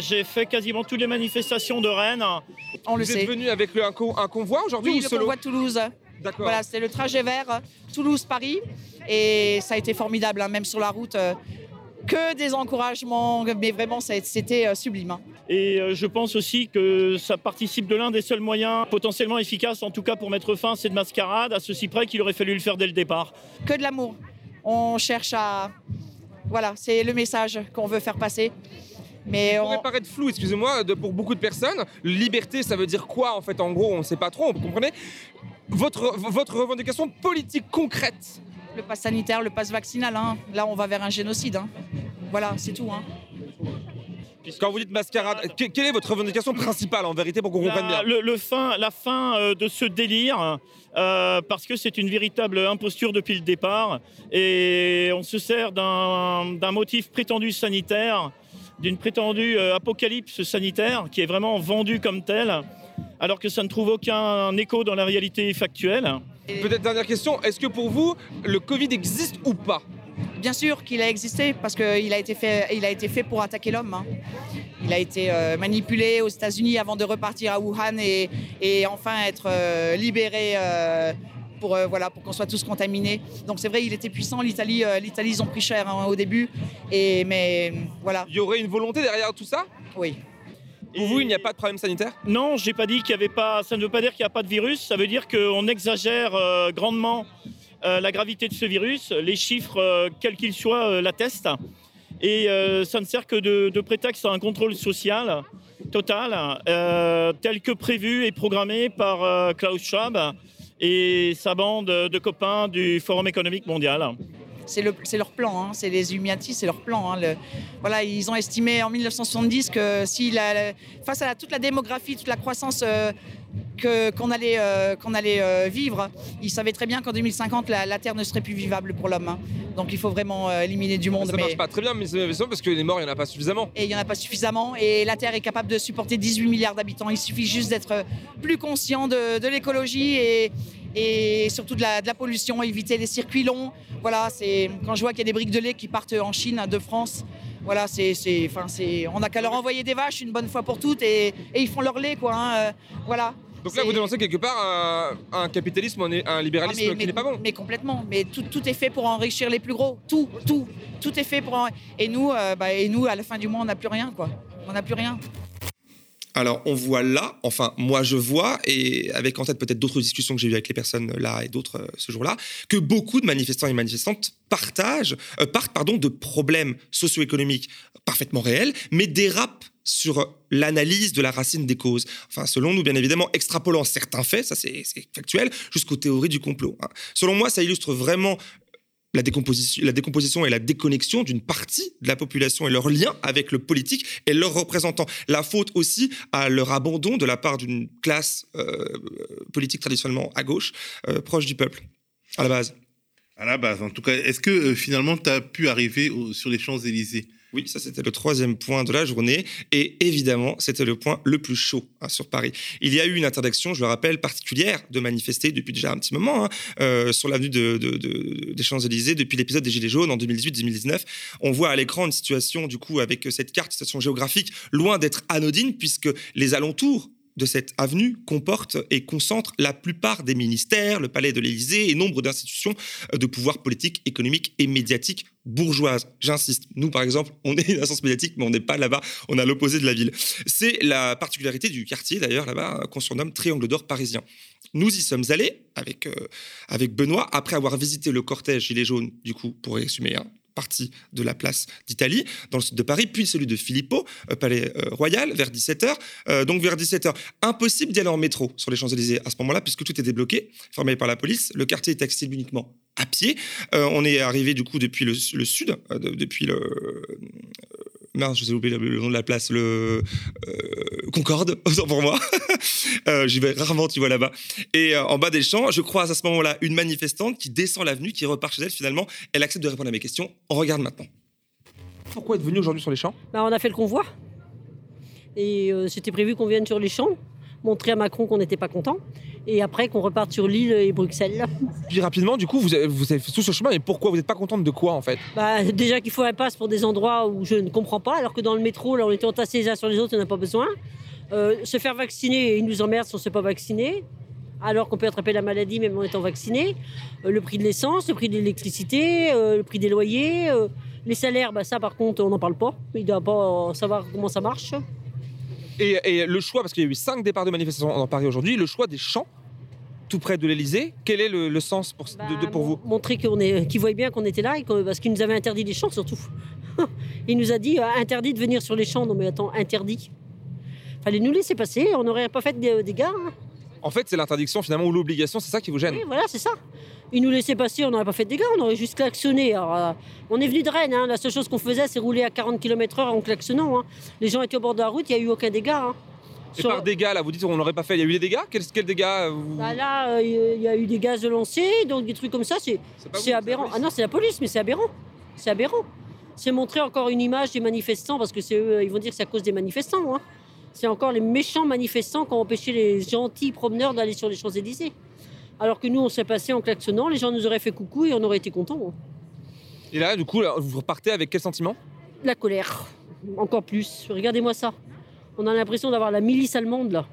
j'ai fait quasiment toutes les manifestations de Rennes. On le vous sait. êtes venu avec le, un, convoi aujourd'hui oui, ou le solo? convoi de Toulouse. D'accord. Voilà, c'était le trajet vert Toulouse-Paris. Et ça a été formidable, hein, même sur la route. Euh, que des encouragements, mais vraiment, c'était euh, sublime. Hein. Et euh, je pense aussi que ça participe de l'un des seuls moyens potentiellement efficaces, en tout cas pour mettre fin à cette mascarade, à ceci près qu'il aurait fallu le faire dès le départ. Que de l'amour. On cherche à. Voilà, c'est le message qu'on veut faire passer. Mais ça pourrait paraître flou, excusez-moi, pour beaucoup de personnes. Liberté, ça veut dire quoi en fait? En gros, on ne sait pas trop, vous comprenez? Votre, votre revendication politique concrète le pass sanitaire, le pass vaccinal. Hein. Là, on va vers un génocide. Hein. Voilà, c'est tout. Hein. Quand vous dites mascarade, quelle est votre revendication principale en vérité pour qu'on comprenne bien le, fin, La fin euh, de ce délire, euh, parce que c'est une véritable imposture depuis le départ, et on se sert d'un motif prétendu sanitaire, d'une prétendue euh, apocalypse sanitaire, qui est vraiment vendue comme telle, alors que ça ne trouve aucun écho dans la réalité factuelle. Peut-être dernière question, est-ce que pour vous, le Covid existe ou pas? Bien sûr qu'il a existé parce qu'il a, été fait, il a été fait pour attaquer l'homme. Hein. Il a été euh, manipulé aux États-Unis avant de repartir à Wuhan et, et enfin être euh, libéré euh, pour, voilà, pour qu'on soit tous contaminés. Donc c'est vrai, il était puissant. L'Italie, l'Italie ils ont pris cher hein, au début. Et, mais voilà. Il y aurait une volonté derrière tout ça? Oui. Pour vous, il n'y a pas de problème sanitaire? Non, j'ai pas dit qu'il y avait pas. Ça ne veut pas dire qu'il n'y a pas de virus. Ça veut dire qu'on exagère euh, grandement euh, la gravité de ce virus. Les chiffres, euh, quels qu'ils soient, l'attestent. Et ça ne sert que de, prétexte à un contrôle social total, tel que prévu et programmé par Klaus Schwab et sa bande de copains du Forum économique mondial. C'est leur plan, hein. c'est les Illuminati, c'est leur plan. Hein. voilà, ils ont estimé en 1970 que si la, face à toute la démographie, toute la croissance euh, qu'on allait, euh, qu'on allait euh, vivre, ils savaient très bien qu'en 2050, la, Terre ne serait plus vivable pour l'homme. Hein. Donc il faut vraiment éliminer du monde. Ça ne marche pas très bien, mais c'est parce que les morts, il n'y en a pas suffisamment. Et il n'y en a pas suffisamment. Et la Terre est capable de supporter 18 milliards d'habitants. Il suffit juste d'être plus conscient de, de l'écologie et, et surtout de la, de la, pollution, éviter les circuits longs. Voilà, c'est quand je vois qu'il y a des briques de lait qui partent en Chine, de France. Voilà, c'est, enfin, c'est, on n'a qu'à leur envoyer des vaches une bonne fois pour toutes et, et ils font leur lait, quoi. Hein, euh, voilà. Donc là, vous dénoncez quelque part un, un capitalisme, un libéralisme Ah, mais- qui mais- n'est pas bon. Mais complètement. Mais tout, tout est fait pour enrichir les plus gros. Tout, tout, tout est fait pour. en- Et nous, euh, bah, et nous, à la fin du mois, on n'a plus rien, quoi. On n'a plus rien. Alors, on voit là, enfin, moi je vois, et avec en tête peut-être d'autres discussions que j'ai eues avec les personnes là et d'autres euh, ce jour-là, que beaucoup de manifestants et manifestantes partagent, euh, partent pardon, de problèmes socio-économiques parfaitement réels, mais dérapent sur l'analyse de la racine des causes. Enfin, selon nous, bien évidemment, extrapolant certains faits, ça c'est c'est factuel, jusqu'aux théories du complot. hein. Selon moi, ça illustre vraiment la décomposition, la décomposition et la déconnexion d'une partie de la population et leur lien avec le politique et leurs représentants. La faute aussi à leur abandon de la part d'une classe euh, politique traditionnellement à gauche, euh, proche du peuple, à la base. À la base, en tout cas. Est-ce que euh, finalement, tu as pu arriver sur les Champs-Élysées? Oui, ça c'était le troisième point de la journée. Et évidemment, c'était le point le plus chaud hein, sur Paris. Il y a eu une interdiction, je le rappelle, particulière de manifester depuis déjà un petit moment hein, euh, sur l'avenue de, de- de- des Champs-Élysées depuis l'épisode des Gilets jaunes en 2018-2019. On voit à l'écran une situation, du coup, avec cette carte, situation géographique, loin d'être anodine, puisque les alentours de cette avenue comporte et concentre la plupart des ministères, le palais de l'Élysée et nombre d'institutions euh, de pouvoir politique, économique et médiatique bourgeoise. J'insiste, nous par exemple, on est une instance médiatique, mais on n'est pas là-bas, on est à l'opposé de la ville. C'est la particularité du quartier d'ailleurs là-bas euh, qu'on surnomme Triangle d'Or parisien. Nous y sommes allés avec, euh, avec Benoît après avoir visité le cortège Gilets jaunes, du coup, pour résumer, partie de la place d'Italie, dans le sud de Paris, puis celui de Filippo, euh, palais euh, royal, vers 17h. Euh, donc vers 17h, impossible d'y aller en métro sur les Champs-Élysées à ce moment-là, puisque tout était débloqué, fermé par la police. Le quartier est accessible uniquement à pied. On est arrivé du coup depuis le, sud, de- depuis le... Merde, je sais oublié le, nom de la place, le euh, Concorde, autant pour moi. Euh, J'y vais rarement, tu vois, là-bas. Et euh, en bas des champs, je croise à ce moment-là une manifestante qui descend l'avenue, qui repart chez elle finalement. Elle accepte de répondre à mes questions. On regarde maintenant. Pourquoi êtes venu aujourd'hui sur les champs? Bah, on a fait le convoi. Et euh, c'était prévu qu'on vienne sur les champs, montrer à Macron qu'on n'était pas content. Et après qu'on reparte sur Lille et Bruxelles. Puis rapidement, du coup, vous avez, vous avez fait tout ce chemin, et pourquoi vous n'êtes pas contente de quoi en fait? Bah, déjà qu'il faut un passe pour des endroits où je ne comprends pas, alors que dans le métro, là, on était entassés les uns sur les autres, on n'a pas besoin. Euh, se faire vacciner, ils nous emmerdent si on ne se fait pas vacciner. Alors qu'on peut attraper la maladie même en étant vacciné. Euh, le prix de l'essence, le prix de l'électricité, euh, le prix des loyers, euh, les salaires, bah, ça par contre, on n'en parle pas. Il ne doit pas savoir comment ça marche. Et, et le choix, parce qu'il y a eu cinq départs de manifestations dans Paris aujourd'hui, le choix des champs, tout près de l'Elysée, quel est le, le sens pour, de- de- pour vous montrer qu'on est, qu'ils voyaient bien qu'on était là et que- parce qu'il nous avait interdit les champs surtout. Il nous a dit euh, interdit de venir sur les champs. Non mais attends, interdit. Fallait nous laisser passer, on n'aurait pas fait de dégâts. hein. En fait, c'est l'interdiction finalement ou l'obligation, c'est ça qui vous gêne Oui, voilà, c'est ça. Il nous laissait passer, on n'aurait pas fait de dégâts, on aurait juste klaxonné. Alors, euh, on est venu de Rennes, hein, la seule chose qu'on faisait, c'est rouler à 40 km/h en klaxonnant. hein. Les gens étaient au bord de la route, il n'y a eu aucun dégât. hein. Et Sur- par dégâts, là, vous dites on n'aurait pas fait, il y a eu des dégâts? Quels quel dégâts euh, vous- Bah là, euh, il y a eu des gaz lancés, donc des trucs comme ça, c'est c'est aberrant. Ah non, c'est la police, mais c'est aberrant. C'est aberrant. C'est montrer encore une image des manifestants, parce que c'est eux, ils vont dire que c'est à cause des manifestants. hein. C'est encore les méchants manifestants qui ont empêché les gentils promeneurs d'aller sur les Champs-Élysées. Alors que nous, on s'est passé en klaxonnant, les gens nous auraient fait coucou et on aurait été contents. hein. Et là, du coup, là, vous repartez avec quel sentiment? La colère, encore plus. Regardez-moi ça. On a l'impression d'avoir la milice allemande là.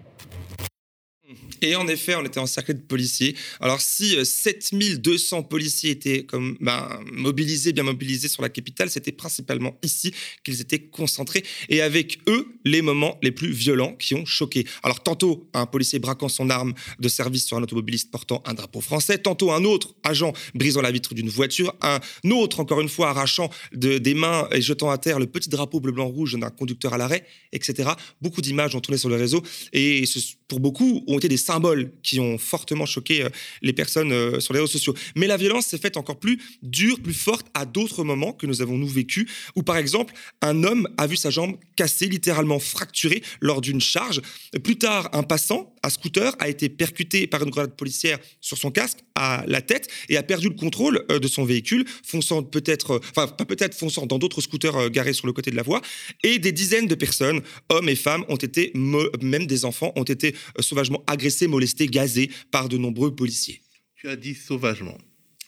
Et en effet, on était encerclé de policiers. Alors, si euh, 7200 policiers étaient comme, ben, mobilisés, bien mobilisés sur la capitale, c'était principalement ici qu'ils étaient concentrés. Et avec eux, les moments les plus violents qui ont choqué. Alors, tantôt, un policier braquant son arme de service sur un automobiliste portant un drapeau français. Tantôt, un autre agent brisant la vitre d'une voiture. Un autre, encore une fois, arrachant de- des mains et jetant à terre le petit drapeau bleu-blanc-rouge d'un conducteur à l'arrêt, etc. Beaucoup d'images ont tourné sur le réseau. Et pour beaucoup, ont été des symboles qui ont fortement choqué euh, les personnes euh, sur les réseaux sociaux. Mais la violence s'est faite encore plus dure, plus forte à d'autres moments que nous avons nous vécu, où par exemple, un homme a vu sa jambe cassée, littéralement fracturée lors d'une charge. Plus tard, un passant à scooter a été percuté par une grenade policière sur son casque à la tête et a perdu le contrôle euh, de son véhicule, fonçant peut-être, enfin pas peut-être, fonçant dans d'autres scooters garés sur le côté de la voie. Et des dizaines de personnes, hommes et femmes, ont été, même des enfants, ont été sauvagement agressés, molestés, gazés par de nombreux policiers. Tu as dit sauvagement.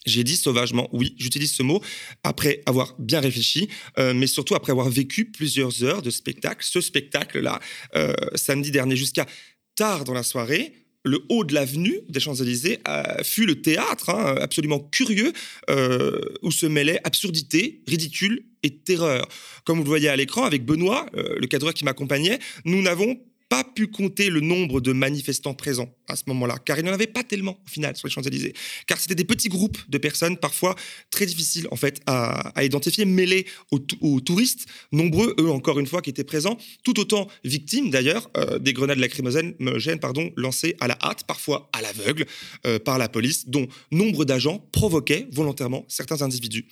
J'ai dit sauvagement, oui, j'utilise ce mot après avoir bien réfléchi, euh, mais surtout après avoir vécu plusieurs heures de spectacle. Ce spectacle-là, euh, samedi dernier, jusqu'à tard dans la soirée, le haut de l'avenue des Champs-Élysées fut le théâtre hein, absolument curieux euh, où se mêlaient absurdité, ridicule et terreur. Comme vous le voyez à l'écran avec Benoît, euh, le cadreur qui m'accompagnait, nous n'avons pas pu compter le nombre de manifestants présents à ce moment-là, car il n'y en avait pas tellement au final sur les Champs-Élysées, car c'était des petits groupes de personnes parfois très difficiles en fait à, identifier, mêlés aux, touristes, nombreux eux encore une fois qui étaient présents, tout autant victimes d'ailleurs euh, des grenades lacrymogènes pardon, lancées à la hâte, parfois à l'aveugle euh, par la police, dont nombre d'agents provoquaient volontairement certains individus.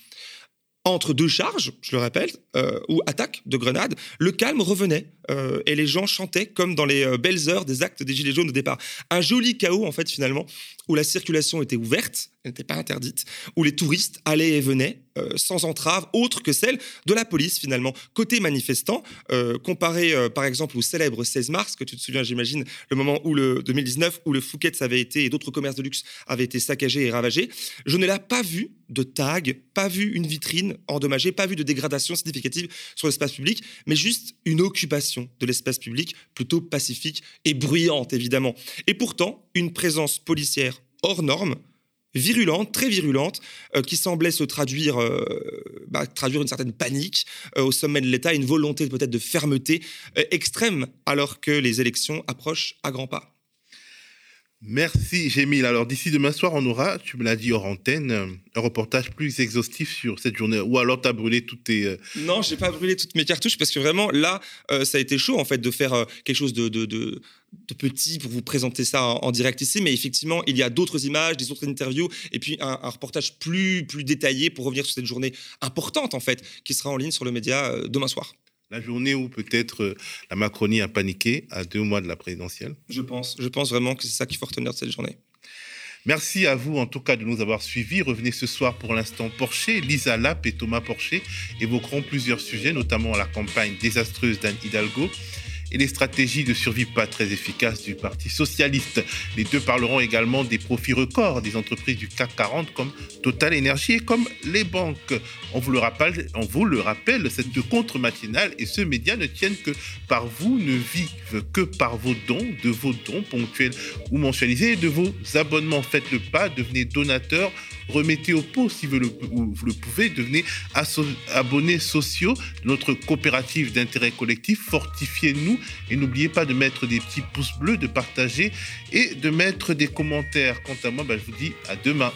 Entre deux charges, je le rappelle, euh, ou attaques de grenades, le calme revenait euh, et les gens chantaient comme dans les euh, belles heures des actes des Gilets jaunes au départ. Un joli chaos, en fait, finalement, où la circulation était ouverte, elle n'était pas interdite, où les touristes allaient et venaient euh, sans entrave autre que celle de la police finalement. Côté manifestant, euh, comparé par exemple au célèbre 16 mars, que tu te souviens j'imagine, le moment où le 2019, où le Fouquet's avait été et d'autres commerces de luxe avaient été saccagés et ravagés, je ne l'ai pas vu de tag, pas vu une vitrine endommagée, pas vu de dégradation significative sur l'espace public, mais juste une occupation de l'espace public plutôt pacifique et bruyante évidemment. Et pourtant, une présence policière hors norme virulente, très virulente, euh, qui semblait se traduire, euh, bah, traduire une certaine panique euh, au sommet de l'État, une volonté peut-être de fermeté extrême, alors que les élections approchent à grands pas. Merci Gémile. Alors d'ici demain soir, on aura, tu me l'as dit hors antenne, un reportage plus exhaustif sur cette journée. Ou alors tu as brûlé toutes tes... Non, j'ai pas brûlé toutes mes cartouches parce que vraiment là, ça a été chaud en fait de faire quelque chose de, de, de petit pour vous présenter ça en, direct ici, mais effectivement, il y a d'autres images, des autres interviews, et puis un, reportage plus, plus détaillé pour revenir sur cette journée importante, en fait, qui sera en ligne sur le média euh, demain soir. La journée où peut-être euh, la Macronie a paniqué à deux mois de la présidentielle Je pense, je pense vraiment que c'est ça qu'il faut retenir de cette journée. Merci à vous en tout cas de nous avoir suivis. Revenez ce soir pour l'instant Porcher. Lisa Lapp et Thomas Porcher évoqueront plusieurs sujets, notamment la campagne désastreuse d'Anne Hidalgo et les stratégies de survie pas très efficaces du Parti socialiste. Les deux parleront également des profits records des entreprises du CAC 40 comme Total Energy et comme les banques. On vous le rappelle, cette contre-matinale et ce média ne tiennent que par vous, ne vivent que par vos dons, de vos dons ponctuels ou mensualisés, de vos abonnements. Faites le pas, devenez donateur remettez au pot si vous le, pouvez, devenez abonnés sociaux de notre coopérative d'intérêt collectif, fortifiez-nous et n'oubliez pas de mettre des petits pouces bleus, de partager et de mettre des commentaires. Quant à moi, ben, je vous dis à demain.